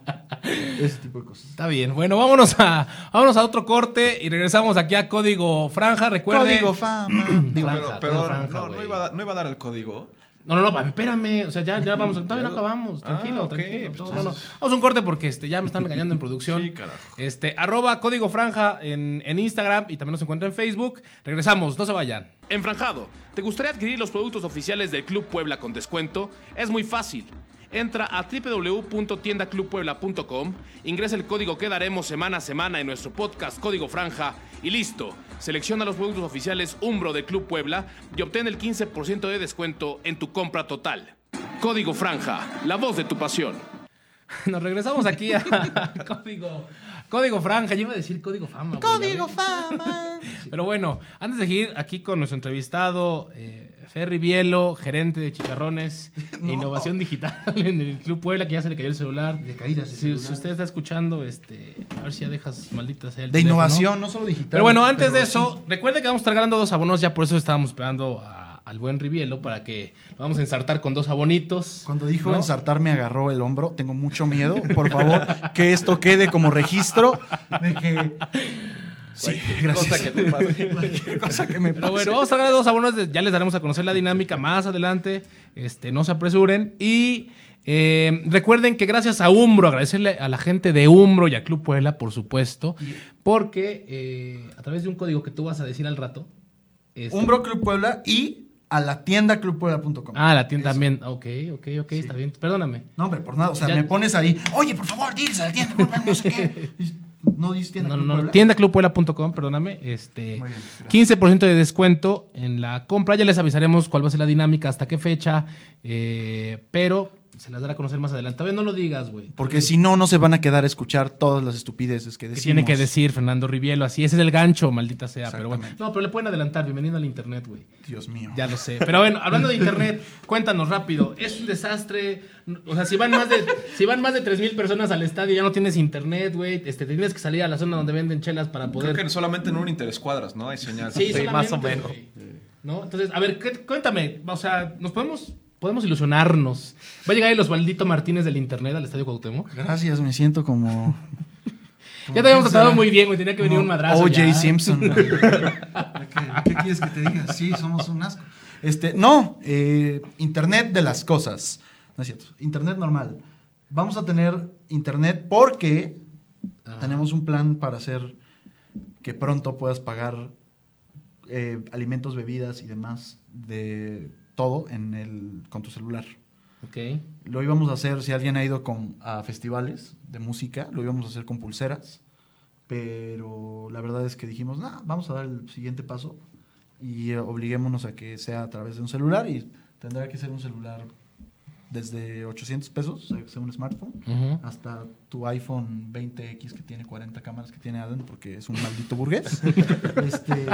ese tipo de cosas. Está bien. Bueno, vámonos a, vámonos a otro corte y regresamos aquí a Código Franja. Recuerde. Código fama. Digo, Franja, Pero, pero todo franja, no, iba a, dar- no iba a dar el código. No, no, no, espérame. O sea, ya, ya vamos. Todavía no acabamos. Ah, Tranquilo, tranquilo. pues No, no, no. Vamos a un corte porque este, ya me están regañando en producción. Sí, carajo. Este, arroba Código Franja en, en Instagram y también nos encuentra en Facebook. Regresamos, no se vayan. Enfranjado, ¿te gustaría adquirir los productos oficiales del Club Puebla con descuento? Es muy fácil. Entra a www.tiendaclubpuebla.com, ingresa el código que daremos semana a semana en nuestro podcast Código Franja y listo. Selecciona los productos oficiales Umbro del Club Puebla y obtén el 15% de descuento en tu compra total. Código Franja, la voz de tu pasión. Nos regresamos aquí a Código, Código Franja. Yo iba a decir Código Fama. Código fama. Pero bueno, antes de seguir aquí con nuestro entrevistado, eh, Ferry Bielo, gerente de Chicharrones e Innovación Digital en el Club Puebla, que ya se le cayó el celular. De caídas Si, celular. si usted está escuchando, este, a ver si ya dejas malditas el De teléfono. innovación, no solo digital. Pero bueno, antes pero de eso, recuerde que vamos a estar ganando dos abonos, ya por eso estábamos esperando a- al buen Rivielo para que lo vamos a ensartar con dos abonitos. Cuando dijo ¿no? ensartar me agarró el hombro. Tengo mucho miedo. Por favor, que esto quede como registro de que... Sí, gracias. cosa que te pase. Cualquier cosa que me Pero pase. bueno, vamos a ganar dos abonos. ya les daremos a conocer la dinámica más adelante. Este, no se apresuren. Y eh, recuerden que gracias a Umbro, agradecerle a la gente de Umbro y a Club Puebla, por supuesto, porque eh, a través de un código que tú vas a decir al rato. este- Umbro Club Puebla y a la tienda clubpuebla.com. Ah, la tienda también. Ok, ok, ok, está bien. Perdóname. No, hombre, por nada. O sea, Ya- me pones ahí, oye, por favor, diles a la tienda Club no sé qué. No dices tienda No, Club no, no. Puebla. Tiendaclubpuebla.com, perdóname. Este, Muy bien, gracias. 15% de descuento en la compra. Ya les avisaremos cuál va a ser la dinámica, hasta qué fecha. eh, pero se las dará a conocer más adelante. Todavía no lo digas, güey. Porque si no, no se van a quedar a escuchar todas las estupideces que Que decimos. tiene que decir Fernando Rivielo. Así, ese es el gancho, maldita sea. Pero bueno. No, pero le pueden adelantar. Bienvenido al internet, güey. Dios mío. Ya lo sé. Pero bueno, hablando de internet, cuéntanos rápido. Es un desastre. O sea, si van más de, si van más de 3.000 personas al estadio, ya no tienes internet, güey. Este, tienes que salir a la zona donde venden chelas para poder. Creo que solamente en un interescuadras, ¿no? Hay señal. Sí, más solamente, o menos. ¿No? Entonces, a ver, ¿qué- cuéntame. O sea, nos podemos, podemos ilusionarnos. Va a llegar el Osvaldito Martínez del internet al estadio Cuauhtémoc. Gracias, me siento como. Ya te habíamos tratado muy bien, güey. Tenía que venir un madrazo. O.J. Simpson. ¿Qué, qué quieres que te diga? Sí, somos un asco. Este, no, eh, Internet de las cosas. No es cierto. Internet normal. Vamos a tener Internet porque tenemos un plan para hacer que pronto puedas pagar eh, alimentos, bebidas y demás de todo en el, con tu celular. Ok. Lo íbamos a hacer, si alguien ha ido con, a festivales de música, lo íbamos a hacer con pulseras, pero la verdad es que dijimos, nah, vamos a dar el siguiente paso y eh, obliguémonos a que sea a través de un celular y tendrá que ser un celular desde 800 pesos, un smartphone, hasta tu iPhone 20X que tiene 40 cámaras que tiene Adam porque es un maldito burgués. este,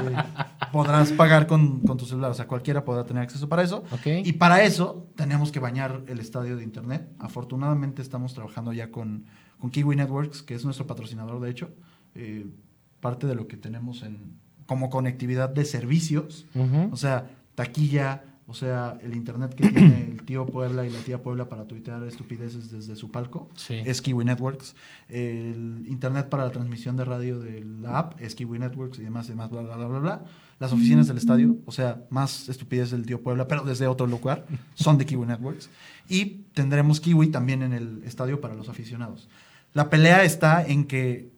podrás pagar con, con tu celular, o sea, cualquiera podrá tener acceso para eso. Y para eso tenemos que bañar el estadio de internet. Afortunadamente estamos trabajando ya con, con Kiwi Networks, que es nuestro patrocinador, de hecho. Eh, parte de lo que tenemos en, como conectividad de servicios, o sea, taquilla, O sea, el internet que tiene el tío Puebla y la tía Puebla para tuitear estupideces desde su palco Sí. es Kiwi Networks. El internet para la transmisión de radio de la app es Kiwi Networks y demás, demás, bla, bla, bla, bla, bla. Las oficinas del estadio, o sea, más estupidez del tío Puebla, pero desde otro lugar, son de Kiwi Networks. Y tendremos Kiwi también en el estadio para los aficionados. La pelea está en que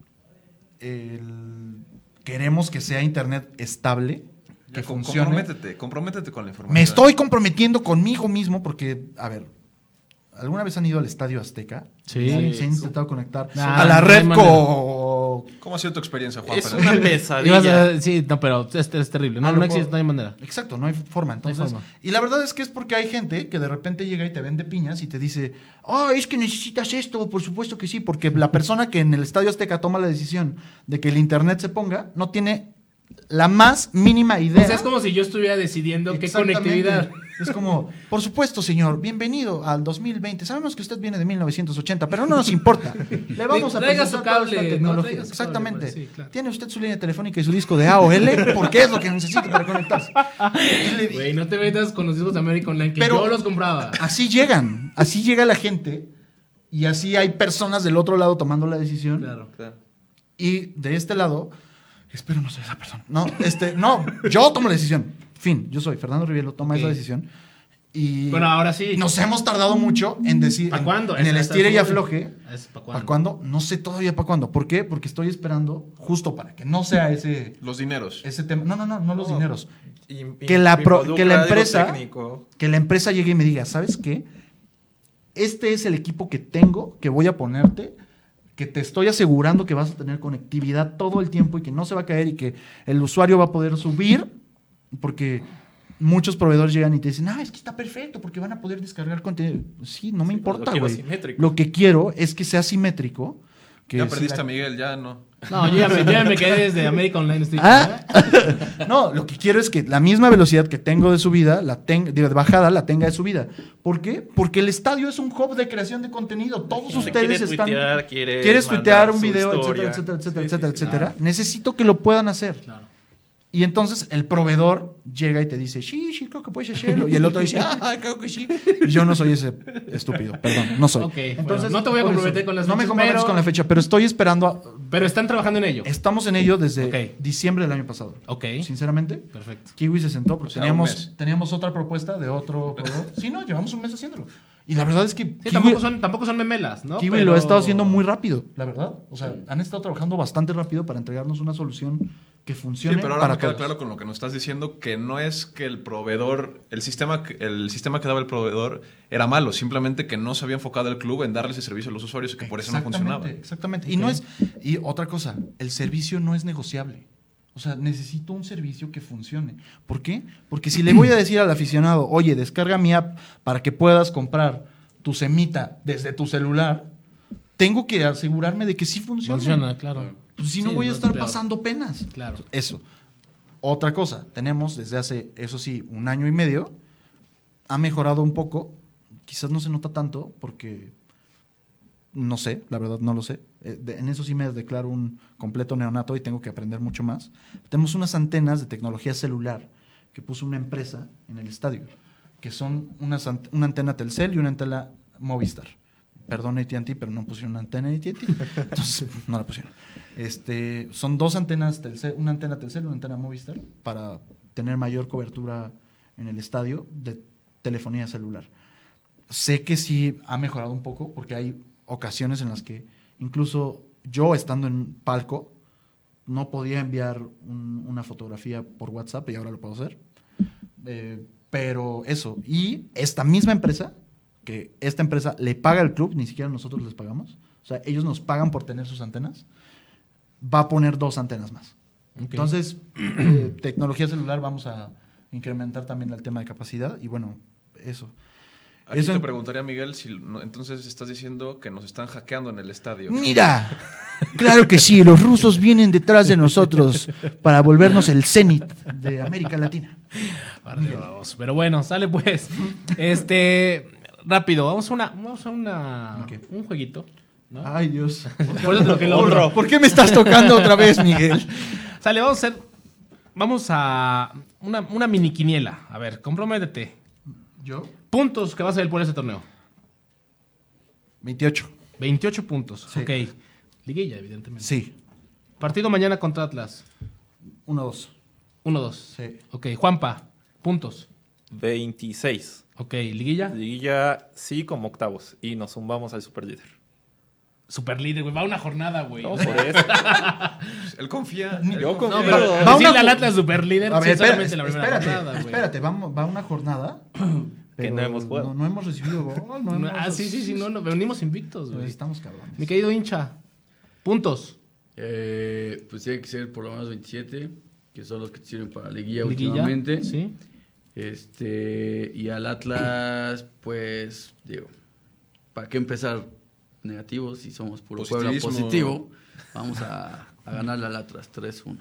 el- queremos que sea internet estable, que Ya, funcione. Comprométete, comprométete con la información. Me estoy comprometiendo conmigo mismo porque, a ver, ¿alguna vez han ido al Estadio Azteca? Sí. ¿Se, se han intentado conectar a la no red co... ¿Cómo ha sido tu experiencia, Juan? Es una pesadilla. a- sí, no, pero es, es terrible. No, no existe, no hay manera. Exacto, no hay forma. No hay Entonces, forma. Y la verdad es que es porque hay gente que de repente llega y te vende piñas y te dice, oh, es que necesitas esto, por supuesto que sí, porque la persona que en el Estadio Azteca toma la decisión de que el internet se ponga, no tiene la más mínima idea. O sea, es como si yo estuviera decidiendo qué conectividad. Es como, por supuesto, señor, bienvenido al 2020. Sabemos que usted viene de 1980, pero no nos importa. Le vamos a Traiga su toda cable, ¿no? tecnología. Traiga su Exactamente. cable, pues, sí, claro. Tiene usted su línea telefónica y su disco de AOL, porque es lo que necesita para conectarse. Güey, no te metas con los discos de American Online, que Pero- yo los compraba. Así llegan, así llega la gente y así hay personas del otro lado tomando la decisión. Claro. Y de este lado, espero no ser esa persona. No, este, no, yo tomo la decisión. Fin, yo soy Fernando Rivielo, toma Ok. esa decisión. Y Bueno, ahora sí. nos hemos tardado mucho en decir, ¿Para en- cuándo? en, el Esa- estire y afloje. ¿Para ¿Para cuándo? cuándo? No sé todavía para cuándo. ¿Por qué? Porque estoy esperando justo para que no sea ese, Los dineros. ese tema. No, no, no, no los No. dineros. Y- y- Que la pro- que la empresa- técnico. Que la empresa llegue y me diga, ¿sabes qué? Este es el equipo que tengo, que voy a ponerte, que te estoy asegurando que vas a tener conectividad todo el tiempo y que no se va a caer y que el usuario va a poder subir, porque muchos proveedores llegan y te dicen, ah, es que está perfecto, porque van a poder descargar contenido. Sí, no me Sí, lo importa, güey. simétrico. Lo que quiero es que sea simétrico. Que ya si perdiste la- a Miguel, ya no. No, yo ya me, yo ya me quedé desde American Online Street. Ah, no, lo que quiero es que la misma velocidad que tengo de subida, la tenga, digo, de bajada, la tenga de subida. ¿Por qué? Porque el estadio es un hub de creación de contenido. Todos ustedes quiere están. tuitear, quiere ¿Quieres tuitear un video, etcétera, historia. etcétera, etcétera, Sí, etcétera, sí, sí. etcétera? Necesito que lo puedan hacer. Claro. Y entonces el proveedor llega y te dice, sí, sí, creo que puedes hacerlo. Y el otro dice, ah, creo que sí. Yo no soy ese estúpido, perdón, no soy. Ok, bueno, no te voy a comprometer eso, con las No me fechas, comprometes pero- con la fecha, pero estoy esperando. a- Pero están trabajando en ello. estamos en ello desde Ok. diciembre del año pasado. Ok. Sinceramente, Perfecto. Kiwi se sentó porque O sea, teníamos, teníamos otra propuesta de otro proveedor. Sí, no, llevamos un mes haciéndolo. Y la verdad es que Sí, Kiwi, tampoco, son, tampoco son memelas, ¿no? Kiwi Pero- lo ha estado haciendo muy rápido, la verdad. O sea, han estado trabajando bastante rápido para entregarnos una solución que Sí, funcione pero ahora para me queda todos. claro con lo que nos estás diciendo que no es que el proveedor, el sistema, que- el sistema que daba el proveedor era malo, simplemente que no se había enfocado el club en darle ese servicio a los usuarios y que por eso no funcionaba. Exactamente. Y no es y otra cosa, el servicio no es negociable. O sea, necesito un servicio que funcione. ¿Por qué? Porque si le voy a decir al aficionado, oye, descarga mi app para que puedas comprar tu semita desde tu celular, tengo que asegurarme de que sí funcione. Funciona, claro. Pues si no Sí, voy a estar peor. pasando penas. Claro. Eso. Otra cosa, tenemos desde hace, eso sí, un año y medio, ha mejorado un poco, quizás no se nota tanto porque, no sé, la verdad no lo sé. Eh, de- en eso sí me declaro un completo neonato y tengo que aprender mucho más. Tenemos unas antenas de tecnología celular que puso una empresa en el estadio, que son unas ant- una antena Telcel y una antena Movistar. Perdón AT&T, pero no pusieron una antena AT&T, entonces no la pusieron. Este, son dos antenas Telcel, una antena Telcel una antena Movistar para tener mayor cobertura en el estadio de telefonía celular. Sé que sí ha mejorado un poco porque hay ocasiones en las que incluso yo estando en palco no podía enviar un- una fotografía por WhatsApp y ahora lo puedo hacer. Eh, pero eso, y esta misma empresa, que esta empresa le paga al club, ni siquiera nosotros les pagamos, o sea, ellos nos pagan por tener sus antenas, va a poner dos antenas más. Entonces, eh, tecnología celular vamos a incrementar también el tema de capacidad y bueno, eso. Aquí Eso- te preguntaría, Miguel, si no- entonces estás diciendo que nos están hackeando en el estadio. Mira, claro que sí, los rusos vienen detrás de nosotros para volvernos el cenit de América Latina. Pero bueno, sale pues. Este, rápido, vamos a una, vamos a una, Ok. un jueguito. ¿no? Ay, Dios. Por eso te hombro. ¿Por qué me estás tocando otra vez, Miguel? Sale, vamos a hacer, vamos a una, una mini quiniela. A ver, comprométete. ¿Yo? Puntos que vas a ver por ese torneo. 28. 28 puntos. Sí. Ok. Liguilla, evidentemente. Sí. Partido mañana contra Atlas. 1-2. 1-2. Sí. Ok. Juanpa, puntos. 26. Ok. Liguilla. Liguilla sí como octavos. Y nos zumbamos al superlíder. Super líder, güey. Va una jornada, güey. No, por eso. Él confía. Yo No, confío. pero Va decirle una al Atlas super líder A sí, ver, espera, solamente la primera espérate, jornada, güey. espérate, vamos- va una jornada. pero no hemos jugado. No, no hemos recibido gol. No No, hemos- ah, sí, sí, sí, no, no, venimos invictos, güey. Estamos cabrones. Mi querido hincha, puntos. Eh, pues tiene que ser por lo menos 27, que son los que sirven para la liguilla, Liguilla, últimamente. Sí. Este, y al Atlas, pues, digo, ¿para qué empezar negativos si somos puro Puebla positivo? Vamos a, a ganarle al Atlas 3-1.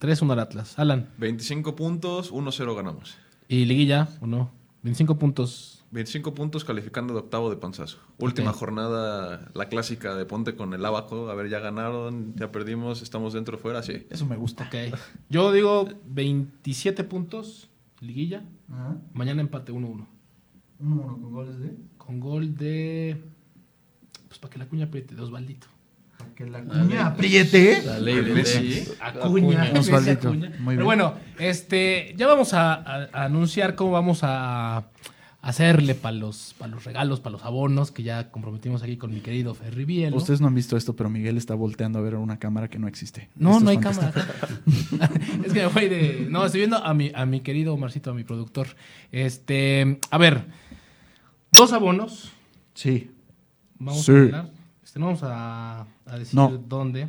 3-1 al Atlas. Alan. 25 puntos, 1-0 ganamos. ¿Y Liguilla o no? 25 puntos. 25 puntos calificando de octavo de panzazo. Última jornada, la clásica de ponte con el abaco. A ver, ya ganaron, ya perdimos, estamos dentro o fuera, sí. Eso me gusta. Ok. Yo digo 27 puntos, Liguilla. Ajá. Mañana empate 1-1. 1-1 con goles de. Con gol de. Pues para que la cuña apriete, de Osvaldito. Para que la cuña apriete. La ley de Messi. ley. Acuña. Osvaldito. Acuña. Muy bien. Pero bueno, este, ya vamos a, a- a anunciar cómo vamos a hacerle para los, pa' los regalos, para los abonos que ya comprometimos aquí con mi querido Ferry Bielo. Ustedes no han visto esto, pero Miguel está volteando a ver una cámara que no existe. No, Esto no hay fantástico. cámara. es que me voy de. No, estoy viendo a mi, a mi querido Omarcito, a mi productor. Este. A ver. Dos abonos. Sí. Vamos Sí. a regalar. Este, no vamos a, a decir No. dónde.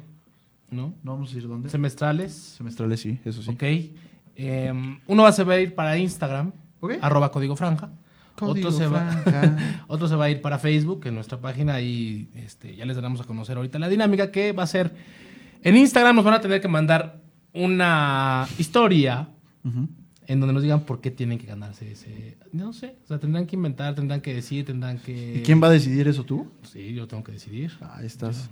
¿No? ¿No vamos a ir dónde? Semestrales. Semestrales, sí, eso sí. Ok. Em, uno va a ir para Instagram. Ok. Arroba código franja. Código otro, se va, otro se va a ir para Facebook, en nuestra página. Y este, ya les daremos a conocer ahorita la dinámica que va a ser. En Instagram nos van a tener que mandar una historia Ujú. en donde nos digan por qué tienen que ganarse ese. No sé. O sea, tendrán que inventar, tendrán que decir, tendrán que. ¿Y quién va a decidir eso tú? Sí, yo tengo que decidir. Ahí estás.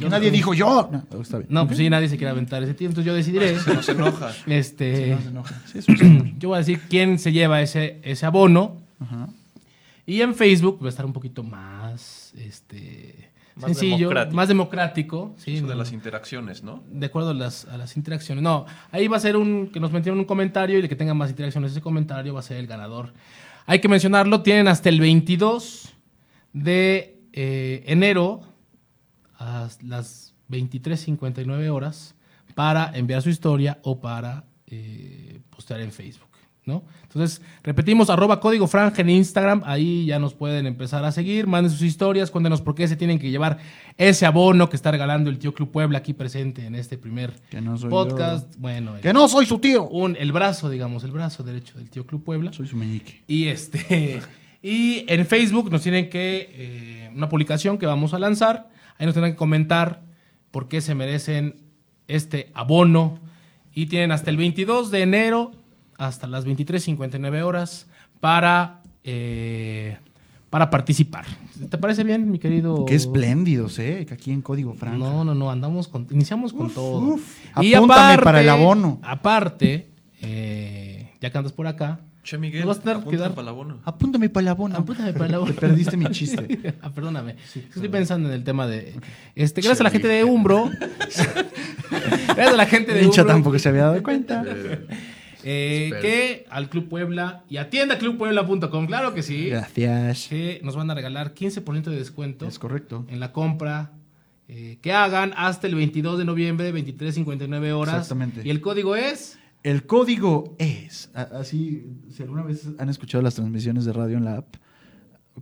Yo nadie dijo yo. No, está bien. No, pues sí, nadie se quiere aventar ese tiempo, entonces yo decidiré. Se nos enoja. Este, se enoja. Sí, es un señor. yo voy a decir quién se lleva ese, ese abono. Ajá. Y en Facebook va a estar un poquito más este, Más sencillo, democrático. más democrático. Sí, Eso de no, las interacciones, ¿no? de acuerdo a las, a las interacciones. No, ahí va a ser un que nos metieron un comentario y el que tenga más interacciones ese comentario va a ser el ganador. Hay que mencionarlo, tienen hasta el 22 de eh, enero a las 23.59 horas para enviar su historia o para eh, postear en Facebook. ¿No? Entonces, repetimos, arroba código franja en Instagram, ahí ya nos pueden empezar a seguir, manden sus historias, cuéntenos por qué se tienen que llevar ese abono que está regalando el tío Club Puebla aquí presente en este primer Que no soy podcast. Bueno, el- Que no soy su tío. un- el brazo, digamos, el brazo derecho del tío Club Puebla. Soy su meñique. Y este y en Facebook nos tienen que eh, una publicación que vamos a lanzar. Ahí nos tendrán que comentar por qué se merecen este abono. Y tienen hasta el 22 de enero, hasta las 23.59 horas, para, eh, para participar. ¿Te parece bien, mi querido? Qué espléndidos, ¿eh? Que aquí en Código Franja. No, no, no, andamos con, iniciamos con todo. uf. Apúntame para el abono. Aparte, eh, ya que andas por acá, Che, Miguel, vas a tener que dar- para el abono. Apúntame para el abono. Apúntame para el abono. Te perdiste mi chiste. ah, perdóname. Estoy pensando en el tema de. Este, gracias a la gente de Umbro. gracias a la gente de Umbro. tampoco se había dado cuenta. Eh, que al Club Puebla y a tiendaclubpuebla.com, claro que sí. Gracias. Que nos van a regalar 15% de descuento Es correcto. en la compra eh, que hagan hasta el 22 de noviembre, 23.59 horas. Exactamente. Y el código es. El código es, así, si alguna vez han escuchado las transmisiones de radio en la app,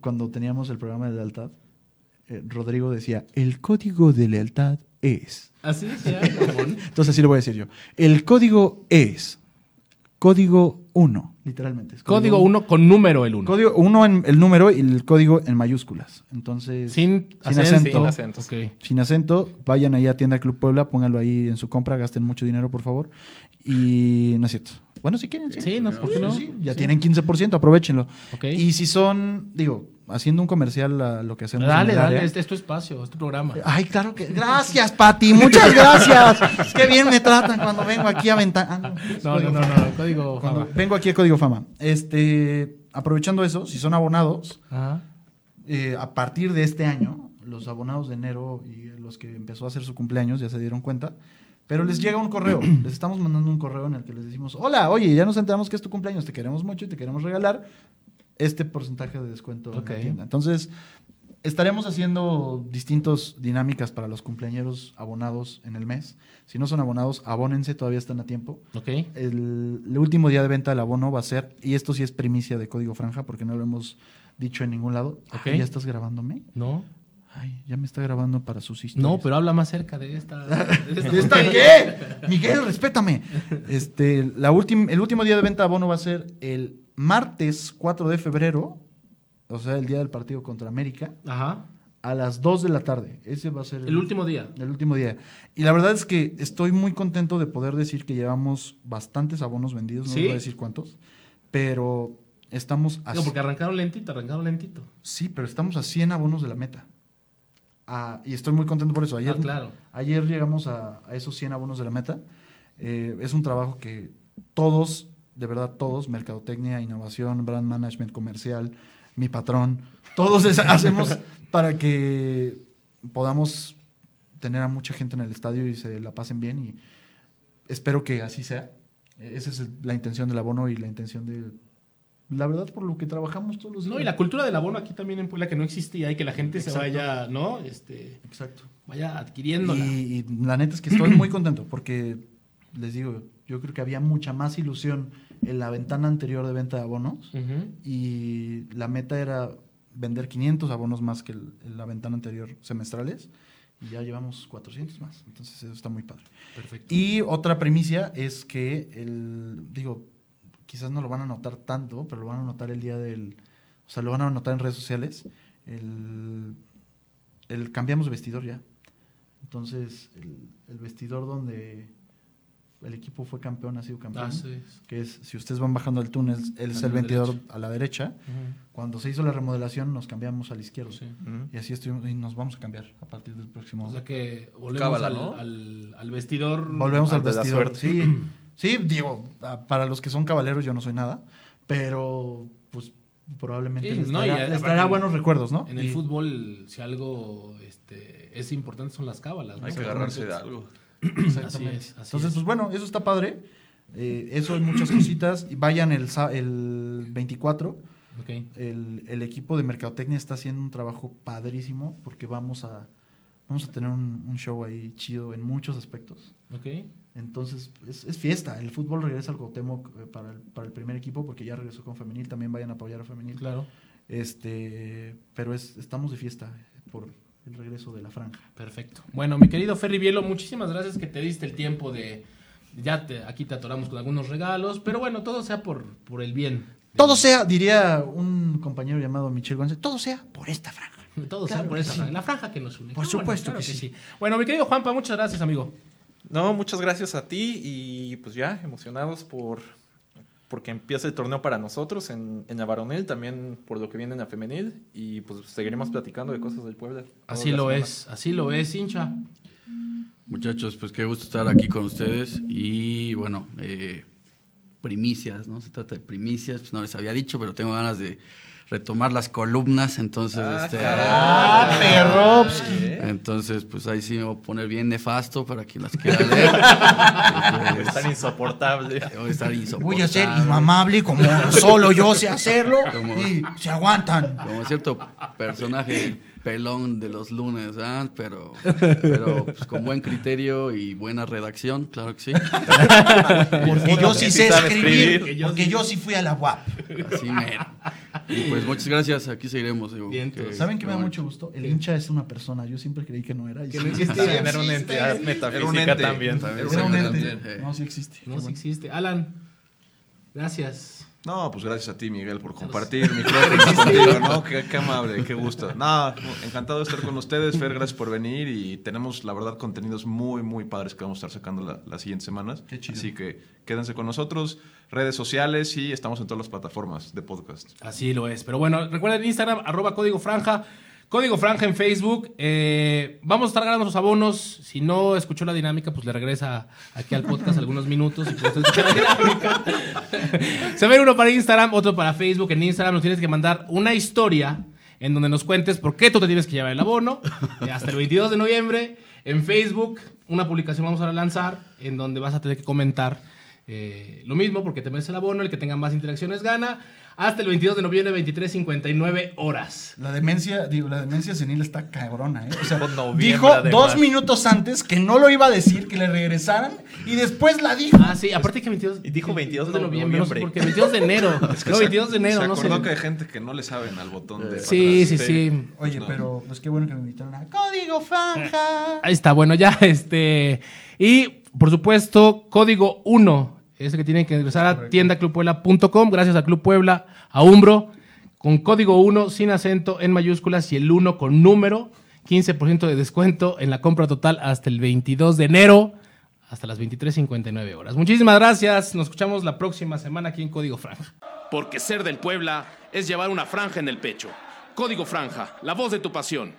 cuando teníamos el programa de lealtad, eh, Rodrigo decía, el código de lealtad es. Así decía, mamón. Entonces así lo voy a decir yo. El código es código 1, literalmente. es Código uno. 1 con número el 1. Código 1 en el número y el código en mayúsculas. Entonces, Sin, sin acento. acento. Sin acento. Ok. sin acento, vayan ahí a Tienda Club Puebla, pónganlo ahí en su compra, gasten mucho dinero, por favor. Y no es cierto. Bueno, si quieren, sí. Sí, no, ¿por qué no? Sí, ya tienen 15%, aprovechenlo. Y si son, digo, haciendo un comercial a lo que hacemos. Dale, dale, área. este es tu espacio, es tu programa. Ay, claro que. Gracias, Pati, muchas gracias. Qué bien me tratan cuando vengo aquí a aventar. Ah, no, No, no, no, no, código Cuando Java. vengo aquí a Código Fama. Este, aprovechando eso, si son abonados, eh, a partir de este año, los abonados de enero y los que empezó a hacer su cumpleaños ya se dieron cuenta, pero les llega un correo, les estamos mandando un correo en el que les decimos, hola, oye, ya nos enteramos que es tu cumpleaños, te queremos mucho y te queremos regalar este porcentaje de descuento en la tienda. Entonces, estaremos haciendo distintas dinámicas para los cumpleañeros abonados en el mes. Si no son abonados, abónense, todavía están a tiempo. Okay. El, el, último día de venta del abono va a ser, y esto sí es primicia de Código Franja, porque no lo hemos dicho en ningún lado. Okay. ¿Ya estás grabándome? No. Ay, ya me está grabando para sus historias. No, pero habla más cerca de esta. ¿De esta, ¿De esta qué? Miguel, respétame. Este, la el último día de venta de abono va a ser el martes 4 de febrero, o sea, el día del partido contra América. Ajá. A las 2 de la tarde. Ese va a ser el, el, último día. El último día. Y la verdad es que estoy muy contento de poder decir que llevamos bastantes abonos vendidos. No ¿Sí? voy a decir cuántos. Pero estamos a. No, porque arrancaron lentito, arrancaron lentito. Sí, pero estamos a 100 abonos de la meta. Ah, y estoy muy contento por eso. Ayer, ah, claro. ayer llegamos a, a, esos 100 abonos de la meta. Eh, es un trabajo que todos, de verdad todos, mercadotecnia, innovación, brand management comercial, mi patrón, todos hacemos para que podamos tener a mucha gente en el estadio y se la pasen bien y espero que así sea. Esa es la intención del abono y la intención de la verdad por lo que trabajamos todos los días. No, y la cultura del abono aquí también en Puebla que no existe y hay que la gente Exacto. se vaya, ¿no? Este, Exacto. Vaya adquiriendo. Y, y, la neta es que estoy muy contento porque les digo, yo creo que había mucha más ilusión en la ventana anterior de venta de abonos uh -huh. y la meta era vender 500 abonos más que el, la ventana anterior semestrales y ya llevamos 400 más. Entonces eso está muy padre. Perfecto. Y otra premicia es que el digo quizás no lo van a notar tanto, pero lo van a notar el día del, o sea, lo van a notar en redes sociales, el, el cambiamos de vestidor ya. Entonces, el, el, vestidor donde el equipo fue campeón, ha sido campeón, ah, sí. que es, si ustedes van bajando el túnel, él es el vestidor derecha. a la derecha. Uh -huh. Cuando se hizo la remodelación, nos cambiamos al izquierdo. Sí. Uh -huh. Y así estuvimos, y nos vamos a cambiar a partir del próximo. O sea que volvemos Cábala, al, ¿no? al, al, vestidor. Volvemos al, al vestidor, sí. Sí, digo, para los que son caballeros yo no soy nada, pero pues probablemente Sí, les no, traerá, y les aparte, traerá buenos recuerdos, ¿no? En el Y- fútbol, si algo este, es importante son las cábalas. ¿no? Hay que agarrarse de algo. Exactamente. Así es, así Entonces, es. pues bueno, eso está padre. Eh, eso hay muchas cositas. Y Vayan el, el 24. Ok. El, el equipo de Mercadotecnia está haciendo un trabajo padrísimo porque vamos a, vamos a tener un, un show ahí chido en muchos aspectos. Ok. Entonces, es, es fiesta. El fútbol regresa al Cuauhtémoc eh, para el, para el primer equipo porque ya regresó con femenil. También vayan a apoyar a femenil. Claro. Este, pero es, estamos de fiesta por el regreso de la franja. Perfecto. Bueno, mi querido Ferry Bielo, muchísimas gracias que te diste el tiempo de. Ya te, aquí te atoramos con algunos regalos, pero bueno, todo sea por, por el bien. Todo sea, diría un compañero llamado Michel González, todo sea por esta franja. Todo sea por sí. franja, la franja que nos une. Por Ah, supuesto bueno, que sí. Bueno, mi querido Juanpa, muchas gracias, amigo. No, muchas gracias a ti y pues ya emocionados por porque empieza el torneo para nosotros en, en la varonil, también por lo que viene en la femenil y pues seguiremos platicando de cosas del Puebla. Así lo es, así lo es, hincha. Muchachos, pues qué gusto estar aquí con ustedes y bueno, eh, primicias, ¿no? Se trata de primicias, pues no les había dicho, pero tengo ganas de retomar las columnas, entonces... este, ¡Ah! Entonces, pues ahí sí me voy a poner bien nefasto para quien las quiera leer. semanas. Pues, Es tan insoportable. voy a estar insoportable. Voy a ser inmamable como solo yo sé hacerlo Como- y se aguantan. Como cierto personaje pelón de los lunes, ¿ah? pero, pero pues, con buen criterio y buena redacción, claro que sí. Porque yo sí que sé sí escribir, porque yo sí fui a la UAP. Así mero. Y pues muchas gracias, aquí seguiremos. digo, Bien, que-. ¿Saben qué me da mucho gusto? El hincha es una persona, yo siempre creí que no era. y Que sí. no existía. También era una entidad metafísica ente. también. También. Era un ente. También, eh. No, sí existe. No, sí existe. Alan, gracias. No, pues gracias a ti, Miguel, por compartir micrófonos conmigo, ¿no? Qué, qué amable, qué gusto. No, encantado de estar con ustedes, Fer, gracias por venir y tenemos, la verdad, contenidos muy, muy padres que vamos a estar sacando la- las siguientes semanas. Qué chido. Así que quédense con nosotros, redes sociales y estamos en todas las plataformas de podcast. Así lo es. Pero bueno, recuerden Instagram, arroba código franja. Código Franja en Facebook. Eh, vamos a estar ganando los abonos. Si no escuchó la dinámica, pues le regresa aquí al podcast algunos minutos y pues escuchar la dinámica. Se ve uno para Instagram, otro para Facebook. En Instagram nos tienes que mandar una historia en donde nos cuentes por qué tú te tienes que llevar el abono. Eh, hasta el 22 de noviembre. En Facebook, una publicación vamos a lanzar en donde vas a tener que comentar eh, lo mismo porque te mereces el abono. El que tenga más interacciones gana hasta el 22 de noviembre, 23.59 horas. La demencia, digo, la demencia senil está cabrona, ¿eh? O sea, dijo además. dos minutos antes que no lo iba a decir, que le regresaran, y después la dijo. Ah, sí, aparte que 22, Y dijo 22 de no sé noviembre. por qué, 22 de enero. no, 22 de enero, Se no sé. acordó que hay gente que no le saben al botón de... Sí, sí, atrás. sí. Oye, no. pero pues qué bueno que me invitaron a Código Franja. Ahí está, bueno, ya, este. Y, por supuesto, código 1. Es el que tienen que ingresar a tiendaclubpuebla.com. Gracias a Club Puebla, a Umbro. Con código 1 sin acento en mayúsculas y el 1 con número. 15% de descuento en la compra total hasta el 22 de enero. Hasta las 23.59 horas. Muchísimas gracias. Nos escuchamos la próxima semana aquí en Código Franja. Porque ser del Puebla es llevar una franja en el pecho. Código Franja, la voz de tu pasión.